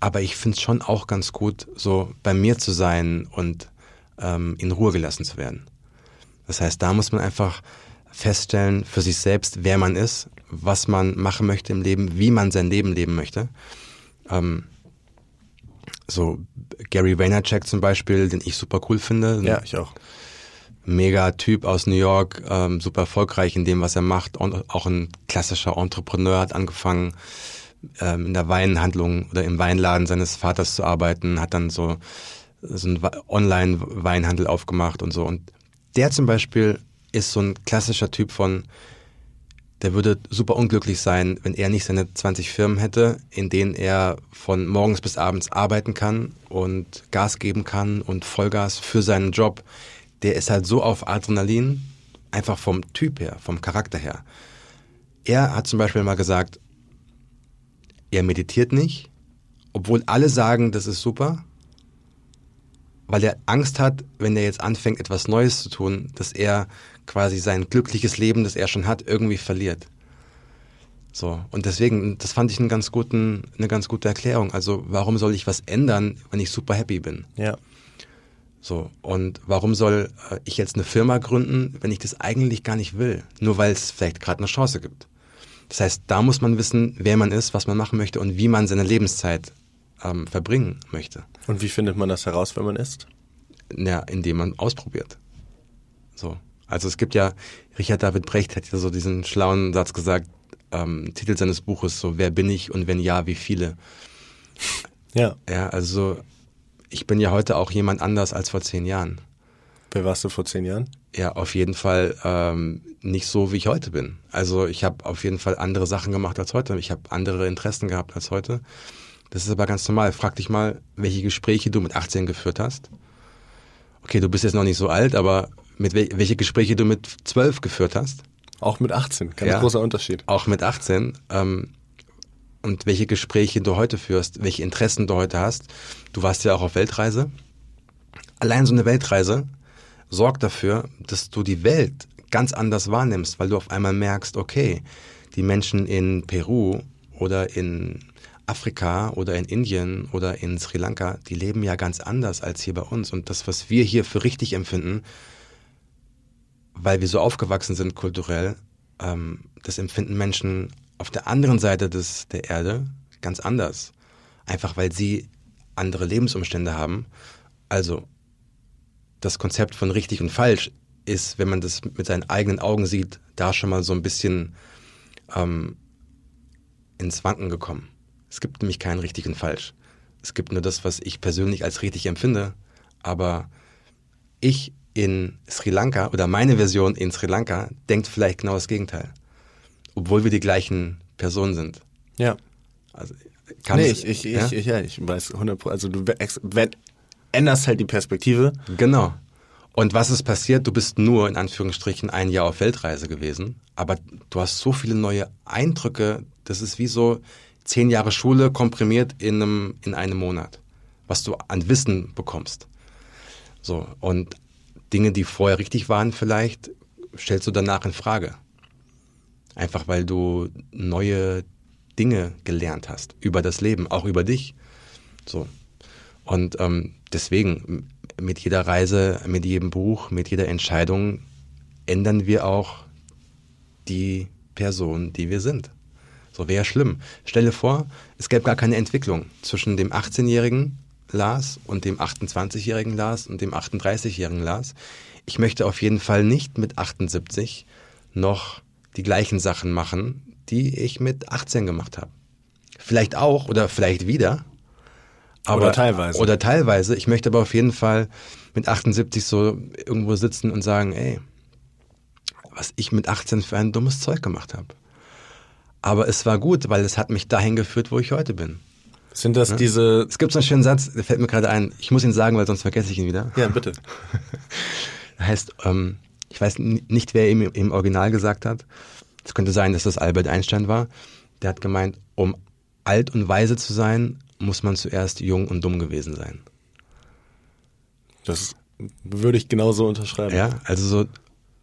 Aber ich finde es schon auch ganz gut, so bei mir zu sein und ähm, in Ruhe gelassen zu werden. Das heißt, da muss man einfach feststellen für sich selbst, wer man ist, was man machen möchte im Leben, wie man sein Leben leben möchte. Ähm, so Gary Vaynerchuk zum Beispiel, den ich super cool finde. Ja, ich auch. Mega Typ aus New York, ähm, super erfolgreich in dem, was er macht. Und auch ein klassischer Entrepreneur hat angefangen, ähm, in der Weinhandlung oder im Weinladen seines Vaters zu arbeiten, hat dann so, so einen Online-Weinhandel aufgemacht und so. Und der zum Beispiel ist so ein klassischer Typ von, der würde super unglücklich sein, wenn er nicht seine 20 Firmen hätte, in denen er von morgens bis abends arbeiten kann und Gas geben kann und Vollgas für seinen Job. Der ist halt so auf Adrenalin, einfach vom Typ her, vom Charakter her. Er hat zum Beispiel mal gesagt, er meditiert nicht, obwohl alle sagen, das ist super. weil er Angst hat, wenn er jetzt anfängt, etwas Neues zu tun, dass er quasi sein glückliches Leben, das er schon hat, irgendwie verliert. So. Und deswegen, das fand ich einen ganz guten, eine ganz gute Erklärung. Also, warum soll ich was ändern, wenn ich super happy bin? Ja. So. Und warum soll äh, ich jetzt eine Firma gründen, wenn ich das eigentlich gar nicht will? Nur weil es vielleicht gerade eine Chance gibt. Das heißt, da muss man wissen, wer man ist, was man machen möchte und wie man seine Lebenszeit ähm, verbringen möchte. Und wie findet man das heraus, wenn man ist? Ja, indem man ausprobiert. So. Also es gibt ja, Richard David Brecht hat ja so diesen schlauen Satz gesagt, ähm, Titel seines Buches, so Wer bin ich und wenn ja, wie viele? Ja. Ja, also ich bin ja heute auch jemand anders als vor zehn Jahren. Wer warst du vor zehn Jahren? Ja, auf jeden Fall ähm, nicht so, wie ich heute bin. Also ich habe auf jeden Fall andere Sachen gemacht als heute. Ich habe andere Interessen gehabt als heute. Das ist aber ganz normal. Frag dich mal, welche Gespräche du mit 18 geführt hast. Okay, du bist jetzt noch nicht so alt, aber mit wel welche Gespräche du mit 12 geführt hast. Auch mit 18, ganz Ja. großer Unterschied. Auch mit 18. Ähm, und welche Gespräche du heute führst, welche Interessen du heute hast. Du warst ja auch auf Weltreise. Allein so eine Weltreise sorgt dafür, dass du die Welt ganz anders wahrnimmst, weil du auf einmal merkst, okay, die Menschen in Peru oder in Afrika oder in Indien oder in Sri Lanka, die leben ja ganz anders als hier bei uns. Und das, was wir hier für richtig empfinden, weil wir so aufgewachsen sind kulturell, ähm, das empfinden Menschen auf der anderen Seite des, der Erde ganz anders. Einfach weil sie andere Lebensumstände haben. Also das Konzept von richtig und falsch ist, wenn man das mit seinen eigenen Augen sieht, da schon mal so ein bisschen ähm, ins Wanken gekommen. Es gibt nämlich kein richtig und falsch. Es gibt nur das, was ich persönlich als richtig empfinde. Aber ich in Sri Lanka oder meine Version in Sri Lanka denkt vielleicht genau das Gegenteil. Obwohl wir die gleichen Personen sind. Ja. Also, kann nee, ich, ich, ja? ich, ich, ja, ich weiß 100 Pro- Also du wenn, änderst halt die Perspektive. Genau. Und was ist passiert? Du bist nur in Anführungsstrichen ein Jahr auf Weltreise gewesen, aber du hast so viele neue Eindrücke. Das ist wie so zehn Jahre Schule komprimiert in einem, in einem Monat, was du an Wissen bekommst. So. Und Dinge, die vorher richtig waren, vielleicht stellst du danach in Frage. Einfach weil du neue Dinge gelernt hast über das Leben, auch über dich. So. Und ähm, deswegen, mit jeder Reise, mit jedem Buch, mit jeder Entscheidung ändern wir auch die Person, die wir sind. So wäre schlimm. Stell dir vor, es gäbe gar keine Entwicklung zwischen dem 18-jährigen Lars und dem 28-jährigen Lars und dem 38-jährigen Lars. Ich möchte auf jeden Fall nicht mit 78 noch die gleichen Sachen machen, die ich mit 18 gemacht habe. Vielleicht auch oder vielleicht wieder. Aber, Oder teilweise. Oder teilweise. Ich möchte aber auf jeden Fall mit 78 so irgendwo sitzen und sagen, ey, was ich mit 18 für ein dummes Zeug gemacht habe. Aber es war gut, weil es hat mich dahin geführt, wo ich heute bin. Sind das diese. Es gibt so einen schönen Satz, der fällt mir gerade ein. Ich muss ihn sagen, weil sonst vergesse ich ihn wieder. Ja, bitte. [LAUGHS] Heißt, ähm, ich weiß nicht, wer ihm im Original gesagt hat. Es könnte sein, dass das Albert Einstein war. Der hat gemeint, um alt und weise zu sein, muss man zuerst jung und dumm gewesen sein. Das würde ich genauso unterschreiben. Ja, also so,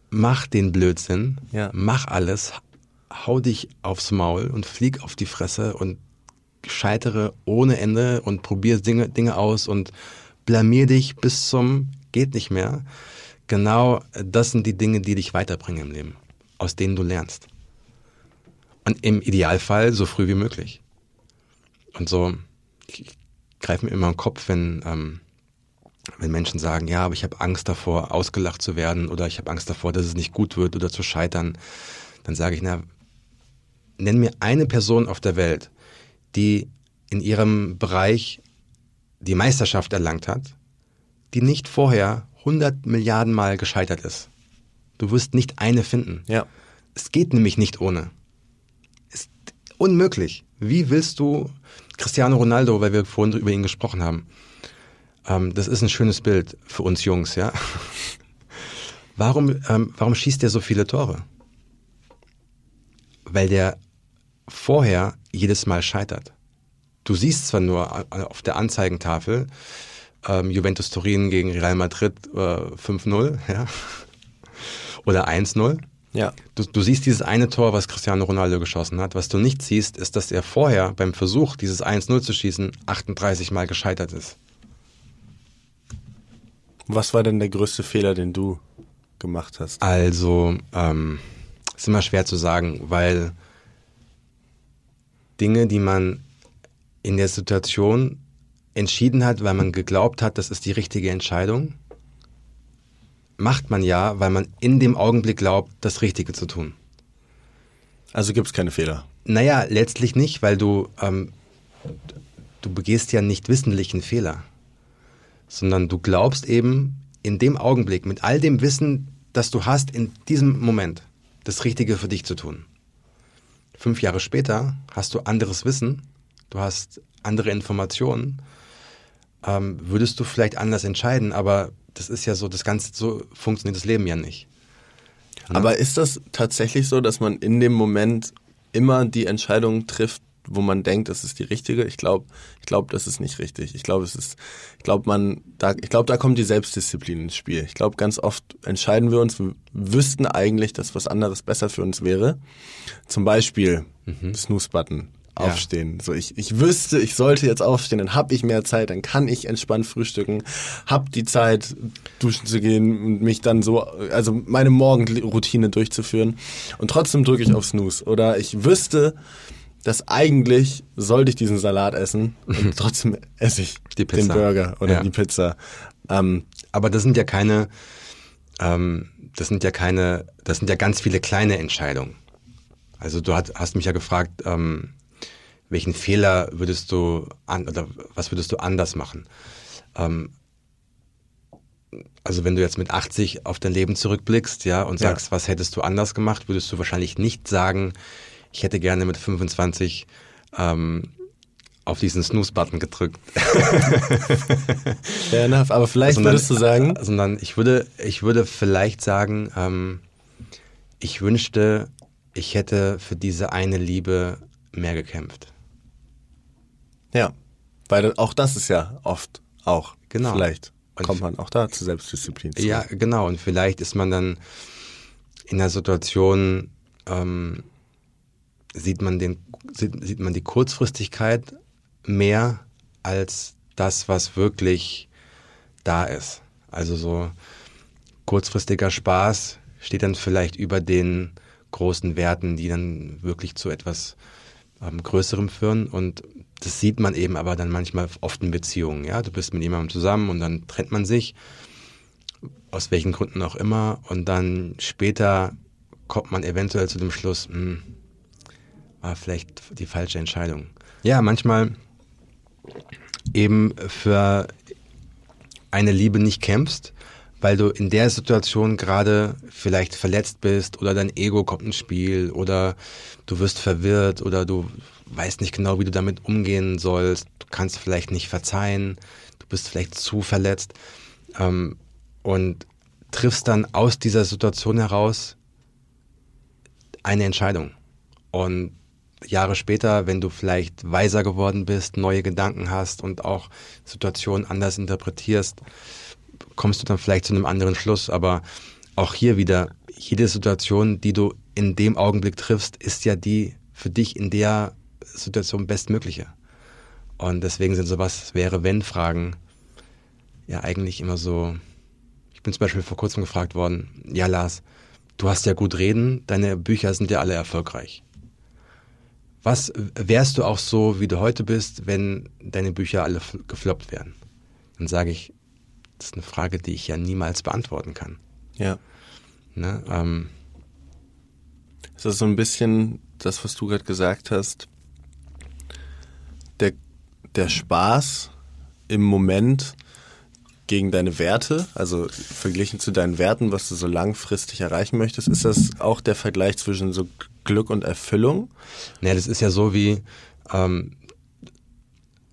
mach den Blödsinn, Ja. mach alles, hau dich aufs Maul und flieg auf die Fresse und scheitere ohne Ende und probier Dinge, Dinge aus und blamier dich bis zum geht nicht mehr. Genau das sind die Dinge, die dich weiterbringen im Leben, aus denen du lernst. Und im Idealfall so früh wie möglich. Und so, ich, greife mir immer im Kopf, wenn, ähm, wenn Menschen sagen, ja, aber ich habe Angst davor, ausgelacht zu werden oder ich habe Angst davor, dass es nicht gut wird oder zu scheitern, dann sage ich, na, nenn mir eine Person auf der Welt, die in ihrem Bereich die Meisterschaft erlangt hat, die nicht vorher 100 Milliarden Mal gescheitert ist. Du wirst nicht eine finden. Ja. Es geht nämlich nicht ohne. Ist unmöglich. Wie willst du Cristiano Ronaldo, weil wir vorhin über ihn gesprochen haben, ähm, das ist ein schönes Bild für uns Jungs, ja? [LAUGHS] Warum, ähm, warum schießt der so viele Tore? Weil der vorher jedes Mal scheitert. Du siehst zwar nur auf der Anzeigentafel, ähm, Juventus Turin gegen Real Madrid äh, 5-0, [LAUGHS] ja. Oder 1-0. Ja. Du, du siehst dieses eine Tor, was Cristiano Ronaldo geschossen hat. Was du nicht siehst, ist, dass er vorher beim Versuch, dieses 1-0 zu schießen, 38 Mal gescheitert ist. Was war denn der größte Fehler, den du gemacht hast? Also, ähm, ist immer schwer zu sagen, weil Dinge, die man in der Situation entschieden hat, weil man geglaubt hat, das ist die richtige Entscheidung, macht man ja, weil man in dem Augenblick glaubt, das Richtige zu tun. Also gibt es keine Fehler? Naja, letztlich nicht, weil du, ähm, du begehst ja nicht wissentlich einen Fehler, sondern du glaubst eben in dem Augenblick, mit all dem Wissen, das du hast in diesem Moment, das Richtige für dich zu tun. Fünf Jahre später hast du anderes Wissen, du hast andere Informationen, ähm, würdest du vielleicht anders entscheiden, aber das ist ja so, das Ganze, so funktioniert das Leben ja nicht. Ne? Aber ist das tatsächlich so, dass man in dem Moment immer die Entscheidung trifft, wo man denkt, das ist die richtige? Ich glaube, ich glaube, das ist nicht richtig. Ich glaube, es ist, ich glaube, man, da, ich glaube, da kommt die Selbstdisziplin ins Spiel. Ich glaube, ganz oft entscheiden wir uns, wir wüssten eigentlich, dass was anderes besser für uns wäre. Zum Beispiel mhm. Snooze-Button aufstehen. Ja. So ich, ich wüsste, ich sollte jetzt aufstehen, dann habe ich mehr Zeit, dann kann ich entspannt frühstücken, hab die Zeit, duschen zu gehen und mich dann so, also meine Morgenroutine durchzuführen. Und trotzdem drücke ich auf Snooze. Oder ich wüsste, dass eigentlich sollte ich diesen Salat essen und trotzdem esse ich den Burger oder ja. die Pizza. Ähm, Aber das sind ja keine, ähm, das sind ja keine, das sind ja ganz viele kleine Entscheidungen. Also du hast, hast mich ja gefragt, ähm, welchen Fehler würdest du an, oder was würdest du anders machen? Ähm, also wenn du jetzt mit 80 auf dein Leben zurückblickst, ja, und sagst, ja. was hättest du anders gemacht, würdest du wahrscheinlich nicht sagen, ich hätte gerne mit 25 ähm, auf diesen Snooze-Button gedrückt. [LAUGHS] Fair enough, aber vielleicht sondern, würdest du sagen. Sondern ich würde, ich würde vielleicht sagen, ähm, ich wünschte, ich hätte für diese eine Liebe mehr gekämpft. Ja, weil auch das ist ja oft auch. Genau. Vielleicht kommt man auch da zur Selbstdisziplin. Zu. Ja, genau. Und vielleicht ist man dann in der Situation, ähm, sieht man den, sieht, sieht man die Kurzfristigkeit mehr als das, was wirklich da ist. Also so kurzfristiger Spaß steht dann vielleicht über den großen Werten, die dann wirklich zu etwas ähm, Größerem führen. Und das sieht man eben aber dann manchmal oft in Beziehungen. Ja, du bist mit jemandem zusammen und dann trennt man sich, aus welchen Gründen auch immer, und dann später kommt man eventuell zu dem Schluss, mh, hm, war vielleicht die falsche Entscheidung. Ja, manchmal eben für eine Liebe nicht kämpfst, weil du in der Situation gerade vielleicht verletzt bist oder dein Ego kommt ins Spiel oder du wirst verwirrt oder du weißt nicht genau, wie du damit umgehen sollst, du kannst vielleicht nicht verzeihen, du bist vielleicht zu verletzt ähm, und triffst dann aus dieser Situation heraus eine Entscheidung. Und Jahre später, wenn du vielleicht weiser geworden bist, neue Gedanken hast und auch Situationen anders interpretierst, kommst du dann vielleicht zu einem anderen Schluss. Aber auch hier wieder, jede Situation, die du in dem Augenblick triffst, ist ja die für dich in der Situation bestmögliche. Und deswegen sind sowas wäre wenn Fragen ja eigentlich immer so. Ich bin zum Beispiel vor kurzem gefragt worden, ja Lars, du hast ja gut reden, deine Bücher sind ja alle erfolgreich. Was wärst du auch so, wie du heute bist, wenn deine Bücher alle gefloppt wären? Dann sage ich, das ist eine Frage, die ich ja niemals beantworten kann. Ja. Ne, ähm, ist das so ein bisschen das, was du gerade gesagt hast? Der, Spaß im Moment gegen deine Werte, also verglichen zu deinen Werten, was du so langfristig erreichen möchtest, ist das auch der Vergleich zwischen so Glück und Erfüllung? Naja, das ist ja so wie, ähm,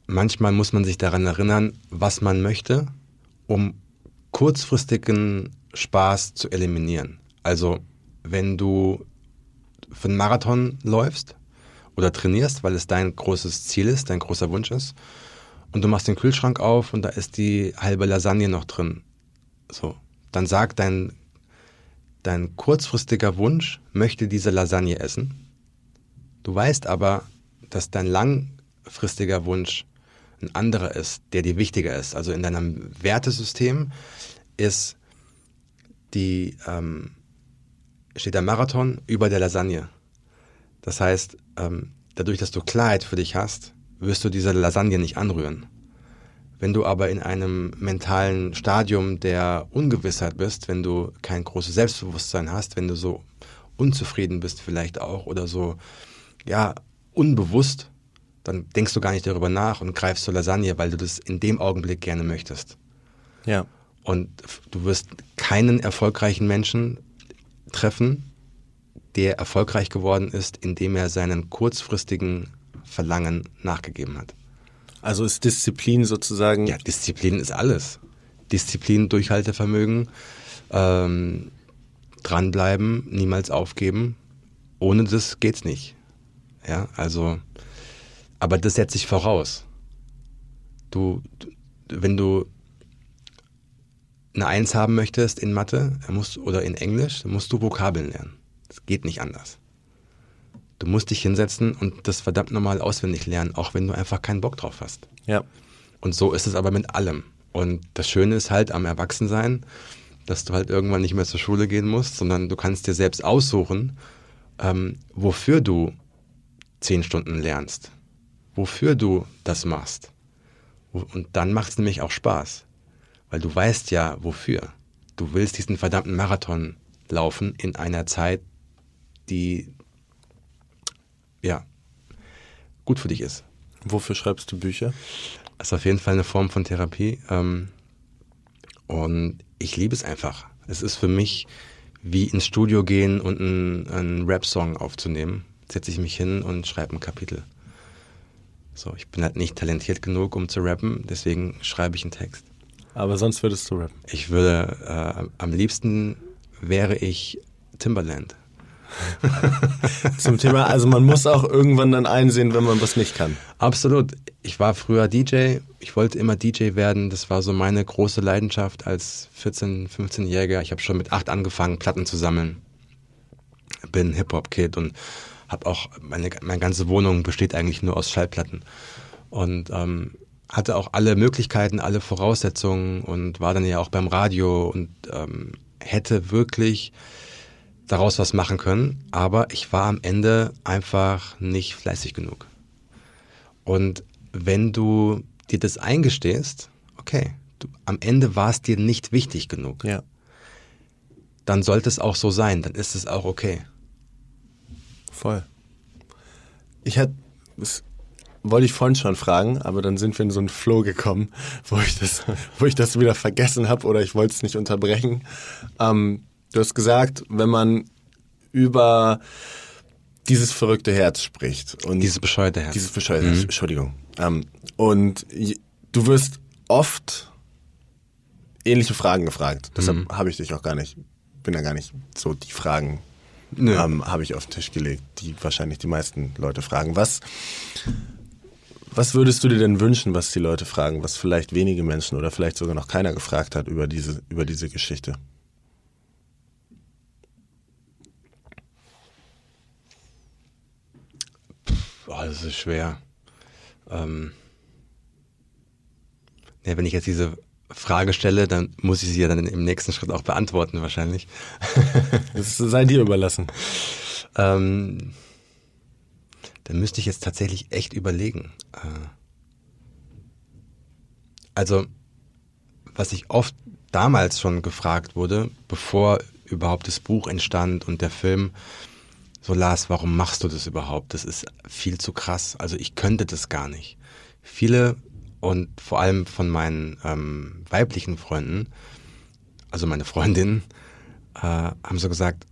manchmal muss man sich daran erinnern, was man möchte um kurzfristigen Spaß zu eliminieren. Also wenn du für einen Marathon läufst oder trainierst, weil es dein großes Ziel ist, dein großer Wunsch ist, und du machst den Kühlschrank auf und da ist die halbe Lasagne noch drin. So, dann sagt dein, dein kurzfristiger Wunsch möchte diese Lasagne essen. Du weißt aber, dass dein langfristiger Wunsch ein anderer ist, der dir wichtiger ist. Also in deinem Wertesystem ist die, ähm, steht der Marathon über der Lasagne. Das heißt, ähm, dadurch, dass du Klarheit für dich hast, wirst du diese Lasagne nicht anrühren. Wenn du aber in einem mentalen Stadium der Ungewissheit bist, wenn du kein großes Selbstbewusstsein hast, wenn du so unzufrieden bist vielleicht auch oder so, ja, unbewusst, dann denkst du gar nicht darüber nach und greifst zur Lasagne, weil du das in dem Augenblick gerne möchtest. Ja. Und du wirst keinen erfolgreichen Menschen treffen, der erfolgreich geworden ist, indem er seinen kurzfristigen Verlangen nachgegeben hat. Also ist Disziplin sozusagen. Ja, Disziplin ist alles. Disziplin, Durchhaltevermögen, ähm, dranbleiben, niemals aufgeben. Ohne das geht's nicht. Ja, also, aber das setzt sich voraus. Du, wenn du eine Eins haben möchtest in Mathe musst, oder in Englisch, dann musst du Vokabeln lernen. Das geht nicht anders. Du musst dich hinsetzen und das verdammt normal auswendig lernen, auch wenn du einfach keinen Bock drauf hast. Ja. Und so ist es aber mit allem. Und das Schöne ist halt am Erwachsensein, dass du halt irgendwann nicht mehr zur Schule gehen musst, sondern du kannst dir selbst aussuchen, ähm, wofür du zehn Stunden lernst, wofür du das machst. Und dann macht es nämlich auch Spaß, weil du weißt ja, wofür. Du willst diesen verdammten Marathon laufen in einer Zeit, die ja gut für dich ist. Wofür schreibst du Bücher? Das ist auf jeden Fall eine Form von Therapie. Ähm, und ich liebe es einfach. Es ist für mich wie ins Studio gehen und einen, einen Rap-Song aufzunehmen. Setze ich mich hin und schreibe ein Kapitel. So, ich bin halt nicht talentiert genug, um zu rappen, deswegen schreibe ich einen Text. Aber sonst würdest du rappen? Ich würde, äh, am liebsten wäre ich Timberland. [LAUGHS] Zum Thema, also man muss auch irgendwann dann einsehen, wenn man was nicht kann. Absolut. Ich war früher DJ. Ich wollte immer DJ werden. Das war so meine große Leidenschaft als 14-, 15-Jähriger. Ich habe schon mit acht angefangen, Platten zu sammeln. Bin Hip-Hop-Kid und habe auch, meine, meine ganze Wohnung besteht eigentlich nur aus Schallplatten. Und ähm, hatte auch alle Möglichkeiten, alle Voraussetzungen und war dann ja auch beim Radio und ähm, hätte wirklich daraus was machen können, aber ich war am Ende einfach nicht fleißig genug. Und wenn du dir das eingestehst, okay, du, am Ende war es dir nicht wichtig genug. Ja. Dann sollte es auch so sein, dann ist es auch okay. Voll. Ich hatte, das wollte ich vorhin schon fragen, aber dann sind wir in so einen Flow gekommen, [LAUGHS] wo ich das, wo ich das wieder vergessen habe oder ich wollte es nicht unterbrechen. Ähm, Du hast gesagt, wenn man über dieses verrückte Herz spricht und dieses bescheuerte Herz. Dieses bescheuerte Herz, mhm. Entschuldigung. Ähm, und du wirst oft ähnliche Fragen gefragt. Deshalb mhm. habe ich dich auch gar nicht, bin da gar nicht so die Fragen ähm, habe ich auf den Tisch gelegt, die wahrscheinlich die meisten Leute fragen. Was, was würdest du dir denn wünschen, was die Leute fragen, was vielleicht wenige Menschen oder vielleicht sogar noch keiner gefragt hat über diese, über diese Geschichte? Boah, das ist schwer. Ähm, ja, wenn ich jetzt diese Frage stelle, dann muss ich sie ja dann im nächsten Schritt auch beantworten wahrscheinlich. [LAUGHS] Das sei dir überlassen. ähm, dann müsste ich jetzt tatsächlich echt überlegen. Äh, also, was ich oft damals schon gefragt wurde, bevor überhaupt das Buch entstand und der Film, so Lars, warum machst du das überhaupt? Das ist viel zu krass. Also ich könnte das gar nicht. Viele und vor allem von meinen ähm, weiblichen Freunden, also meine Freundinnen, äh, haben so gesagt,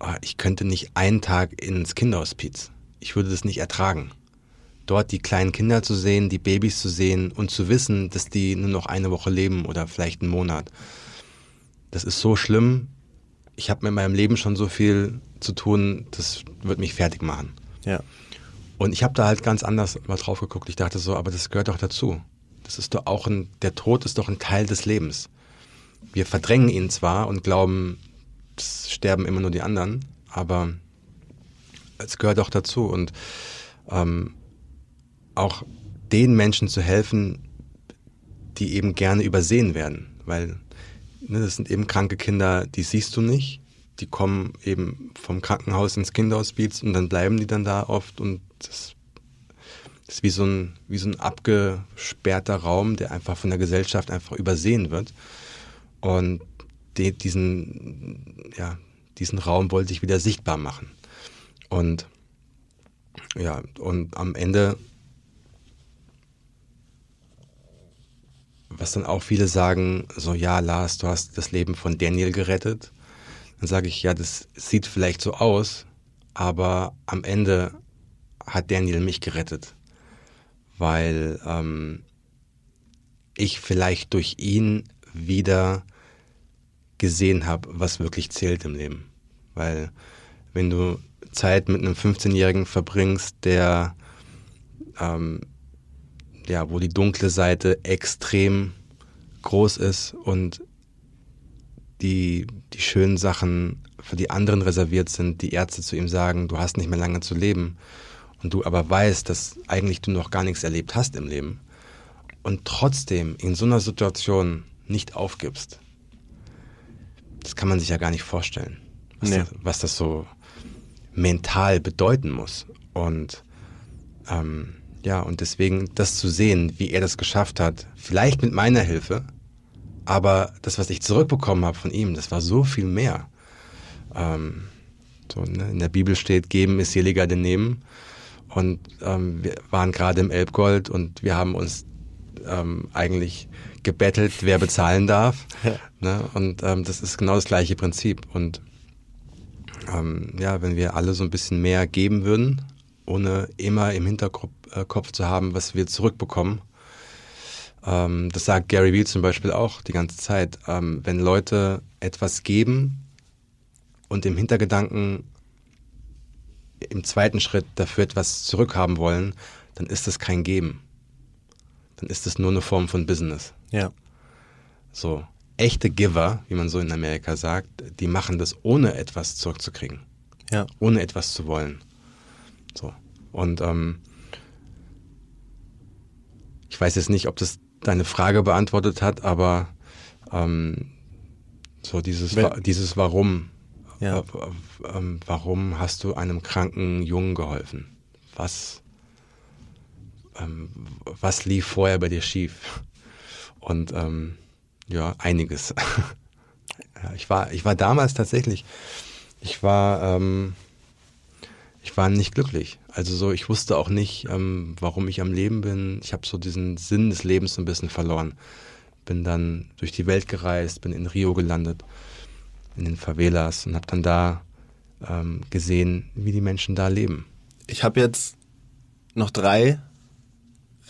oh, ich könnte nicht einen Tag ins Kinderhospiz. Ich würde das nicht ertragen. Dort die kleinen Kinder zu sehen, die Babys zu sehen und zu wissen, dass die nur noch eine Woche leben oder vielleicht einen Monat. Das ist so schlimm. Ich habe mit meinem Leben schon so viel zu tun, das wird mich fertig machen. Ja. Und ich habe da halt ganz anders mal drauf geguckt. Ich dachte so, aber das gehört doch dazu. Das ist doch auch ein, der Tod ist doch ein Teil des Lebens. Wir verdrängen ihn zwar und glauben, es sterben immer nur die anderen, aber es gehört auch dazu und ähm, auch den Menschen zu helfen, die eben gerne übersehen werden, weil das sind eben kranke Kinder, die siehst du nicht, die kommen eben vom Krankenhaus ins Kinderhospiz und dann bleiben die dann da oft und das, das ist wie so ein wie so ein abgesperrter Raum, der einfach von der Gesellschaft einfach übersehen wird. Und die, diesen ja diesen Raum wollte ich wieder sichtbar machen. Und ja und am Ende was dann auch viele sagen, so ja, Lars, du hast das Leben von Daniel gerettet. Dann sage ich, ja, das sieht vielleicht so aus, aber am Ende hat Daniel mich gerettet, weil ähm, ich vielleicht durch ihn wieder gesehen habe, was wirklich zählt im Leben. Weil wenn du Zeit mit einem 15-Jährigen verbringst, der ähm, ja, wo die dunkle Seite extrem groß ist und die, die schönen Sachen für die anderen reserviert sind, die Ärzte zu ihm sagen, du hast nicht mehr lange zu leben und du aber weißt, dass eigentlich du noch gar nichts erlebt hast im Leben und trotzdem in so einer Situation nicht aufgibst, das kann man sich ja gar nicht vorstellen, was, nee. das, was das so mental bedeuten muss. Und ähm, ja, und deswegen das zu sehen, wie er das geschafft hat, vielleicht mit meiner Hilfe, aber das, was ich zurückbekommen habe von ihm, das war so viel mehr. Ähm, so, ne? In der Bibel steht, geben ist seliger denn nehmen. Und ähm, wir waren gerade im Elbgold und wir haben uns ähm, eigentlich gebettelt, wer bezahlen darf. [LAUGHS] Ja. Ne? Und ähm, das ist genau das gleiche Prinzip. Und ähm, ja, wenn wir alle so ein bisschen mehr geben würden, ohne immer im Hinterkopf äh, zu haben, was wir zurückbekommen. Ähm, das sagt Gary Vee zum Beispiel auch die ganze Zeit. Ähm, wenn Leute etwas geben und im Hintergedanken im zweiten Schritt dafür etwas zurückhaben wollen, dann ist das kein Geben. Dann ist das nur eine Form von Business. Ja. So. Echte Giver, wie man so in Amerika sagt, die machen das ohne etwas zurückzukriegen. Ja. Ohne etwas zu wollen. So. Und ähm, ich weiß jetzt nicht, ob das deine Frage beantwortet hat, aber ähm, so dieses, Wenn, dieses Warum. Ja. Äh, äh, warum hast du einem kranken Jungen geholfen? Was, ähm, was lief vorher bei dir schief? Und ähm, ja, einiges. [LAUGHS] ich war, ich war damals tatsächlich, ich war, ähm, ich war nicht glücklich. Also so, ich wusste auch nicht, ähm, warum ich am Leben bin. Ich habe so diesen Sinn des Lebens so ein bisschen verloren. Bin dann durch die Welt gereist, bin in Rio gelandet, in den Favelas und habe dann da ähm, gesehen, wie die Menschen da leben. Ich habe jetzt noch drei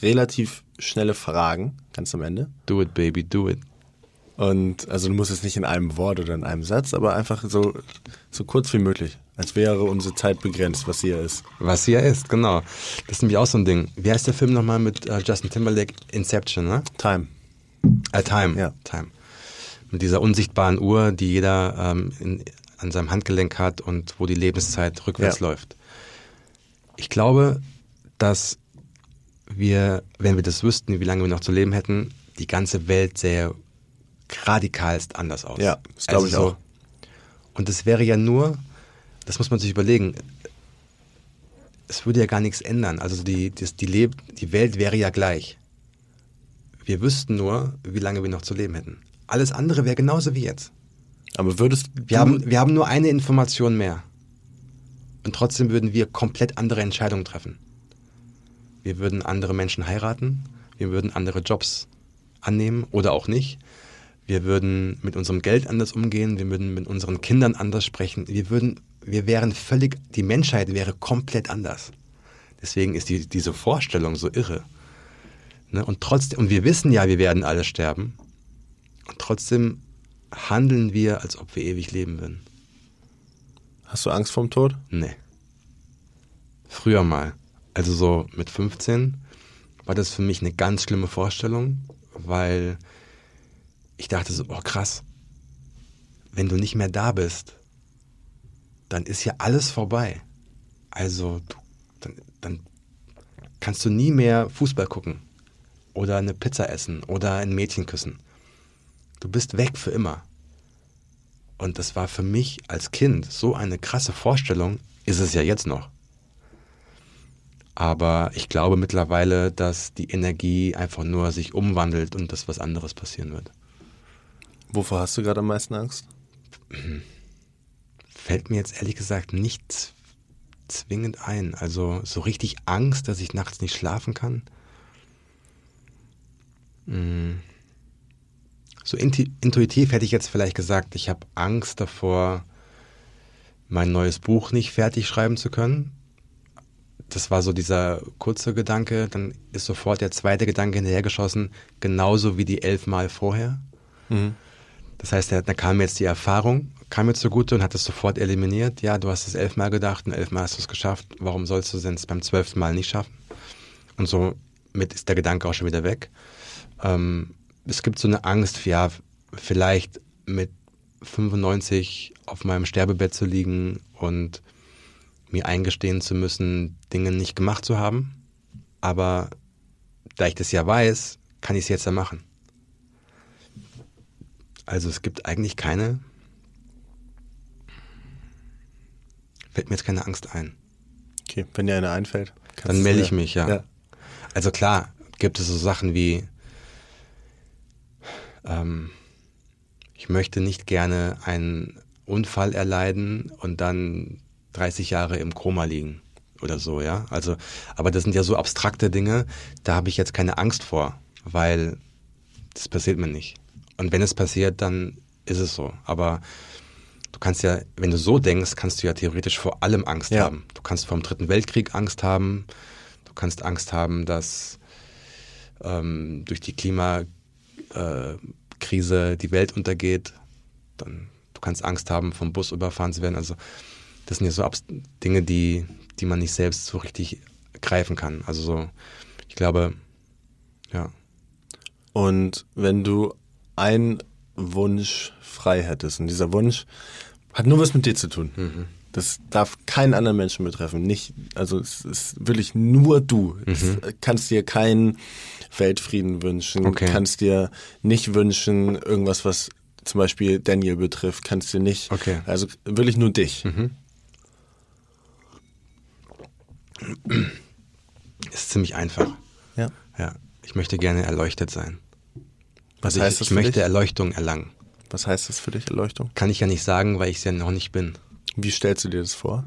relativ schnelle Fragen, ganz am Ende. Do it, baby, do it. Und also du musst es nicht in einem Wort oder in einem Satz, aber einfach so, so kurz wie möglich. Als wäre unsere Zeit begrenzt, was sie ja ist. Was sie ja ist, genau. Das ist nämlich auch so ein Ding. Wie heißt der Film nochmal mit uh, Justin Timberlake? Inception, ne? Time. Äh, Time. Ja. Time. Mit dieser unsichtbaren Uhr, die jeder ähm, in, an seinem Handgelenk hat und wo die Lebenszeit rückwärts ja. läuft. Ich glaube, dass wir, wenn wir das wüssten, wie lange wir noch zu leben hätten, die ganze Welt sähe radikalst anders aus. Ja, das glaube also ich auch. und es wäre ja nur, das muss man sich überlegen. Es würde ja gar nichts ändern. Also die, das, die, Leb die Welt wäre ja gleich. Wir wüssten nur, wie lange wir noch zu leben hätten. Alles andere wäre genauso wie jetzt. Aber würdest wir haben, wir haben nur eine Information mehr. Und trotzdem würden wir komplett andere Entscheidungen treffen. Wir würden andere Menschen heiraten, wir würden andere Jobs annehmen oder auch nicht. Wir würden mit unserem Geld anders umgehen, wir würden mit unseren Kindern anders sprechen, wir würden wir wären völlig, die Menschheit wäre komplett anders. Deswegen ist die, diese Vorstellung so irre. Ne? Und trotzdem, und wir wissen ja, wir werden alle sterben. Und trotzdem handeln wir, als ob wir ewig leben würden. Hast du Angst vorm Tod? Nee. Früher mal. Also so mit 15 war das für mich eine ganz schlimme Vorstellung, weil ich dachte so, oh krass, wenn du nicht mehr da bist, dann ist ja alles vorbei. Also du, dann, dann kannst du nie mehr Fußball gucken oder eine Pizza essen oder ein Mädchen küssen. Du bist weg für immer. Und das war für mich als Kind so eine krasse Vorstellung, ist es ja jetzt noch. Aber ich glaube mittlerweile, dass die Energie einfach nur sich umwandelt und dass was anderes passieren wird. Wovor hast du gerade am meisten Angst? [CLEARS THROAT] Fällt mir jetzt ehrlich gesagt nicht zwingend ein. Also so richtig Angst, dass ich nachts nicht schlafen kann. Hm. So intuitiv hätte ich jetzt vielleicht gesagt, ich habe Angst davor, mein neues Buch nicht fertig schreiben zu können. Das war so dieser kurze Gedanke. Dann ist sofort der zweite Gedanke hinterhergeschossen, genauso wie die elfmal vorher. Mhm. Das heißt, da kam jetzt die Erfahrung, kam mir zugute und hat es sofort eliminiert. Ja, du hast es elfmal gedacht und elfmal hast du es geschafft. Warum sollst du es beim zwölften Mal nicht schaffen? Und somit ist der Gedanke auch schon wieder weg. Ähm, es gibt so eine Angst, ja, vielleicht mit 95 auf meinem Sterbebett zu liegen und mir eingestehen zu müssen, Dinge nicht gemacht zu haben. Aber da ich das ja weiß, kann ich es jetzt ja machen. Also es gibt eigentlich keine, fällt mir jetzt keine Angst ein. Okay, wenn dir eine einfällt. Dann melde ich mich, ja. ja. Also klar, gibt es so Sachen wie, ähm, ich möchte nicht gerne einen Unfall erleiden und dann 30 Jahre im Koma liegen oder so, ja. Also, aber das sind ja so abstrakte Dinge, da habe ich jetzt keine Angst vor, weil das passiert mir nicht. Und wenn es passiert, dann ist es so. Aber du kannst ja, wenn du so denkst, kannst du ja theoretisch vor allem Angst ja. haben. Du kannst vor dem Dritten Weltkrieg Angst haben. Du kannst Angst haben, dass ähm, durch die Klimakrise äh, die Welt untergeht. Dann, du kannst Angst haben, vom Bus überfahren zu werden. Also das sind ja so Dinge, die, die man nicht selbst so richtig greifen kann. Also so, ich glaube, ja. Und wenn du einen Wunsch frei hättest. Und dieser Wunsch hat nur was mit dir zu tun. Mhm. Das darf keinen anderen Menschen betreffen. Nicht, also es ist wirklich nur du. Mhm. Du kannst dir keinen Weltfrieden wünschen, okay. kannst dir nicht wünschen, irgendwas, was zum Beispiel Daniel betrifft, kannst dir nicht. Okay. Also wirklich nur dich. Mhm. Ist ziemlich einfach. Ja. Ja. Ich möchte gerne erleuchtet sein. Was also heißt ich, das ich möchte dich? Erleuchtung erlangen. Was heißt das für dich, Erleuchtung? Kann ich ja nicht sagen, weil ich es ja noch nicht bin. Wie stellst du dir das vor?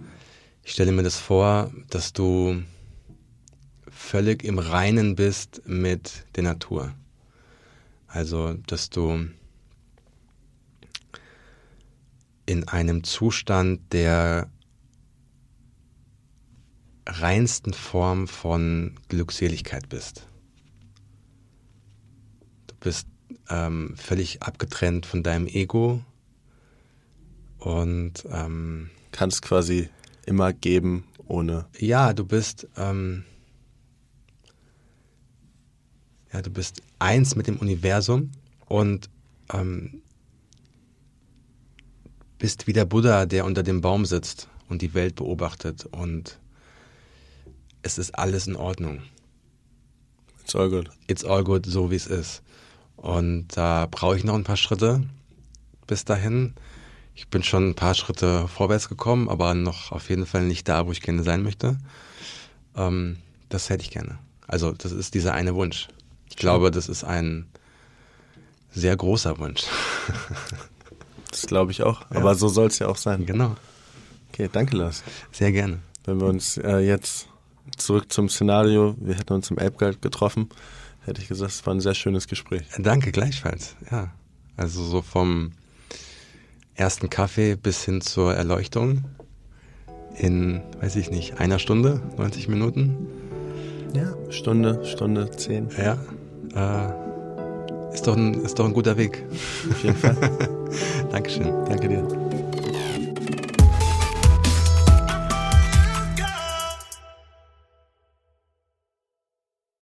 Ich stelle mir das vor, dass du völlig im Reinen bist mit der Natur. Also, dass du in einem Zustand der reinsten Form von Glückseligkeit bist. Du bist ähm, völlig abgetrennt von deinem Ego und ähm, kannst quasi immer geben ohne. Ja, du bist ähm, ja, du bist eins mit dem Universum und ähm, bist wie der Buddha, der unter dem Baum sitzt und die Welt beobachtet und es ist alles in Ordnung. It's all good. It's all good, so wie es ist. Und da brauche ich noch ein paar Schritte bis dahin. Ich bin schon ein paar Schritte vorwärts gekommen, aber noch auf jeden Fall nicht da, wo ich gerne sein möchte. Ähm, das hätte ich gerne. Also das ist dieser eine Wunsch. Ich glaube, das ist ein sehr großer Wunsch. [LAUGHS] das glaube ich auch. Ja. Aber so soll es ja auch sein. Genau. Okay, danke Lars. Sehr gerne. Wenn wir uns äh, jetzt zurück zum Szenario, wir hätten uns im Elbgeld getroffen hätte ich gesagt, es war ein sehr schönes Gespräch. Danke, gleichfalls. Ja. Also so vom ersten Kaffee bis hin zur Erleuchtung in, weiß ich nicht, einer Stunde, 90 Minuten. Ja, Stunde, Stunde, zehn. Ja. Äh, ist, doch ein, ist doch ein guter Weg. Auf jeden Fall. [LAUGHS] Dankeschön. Danke dir.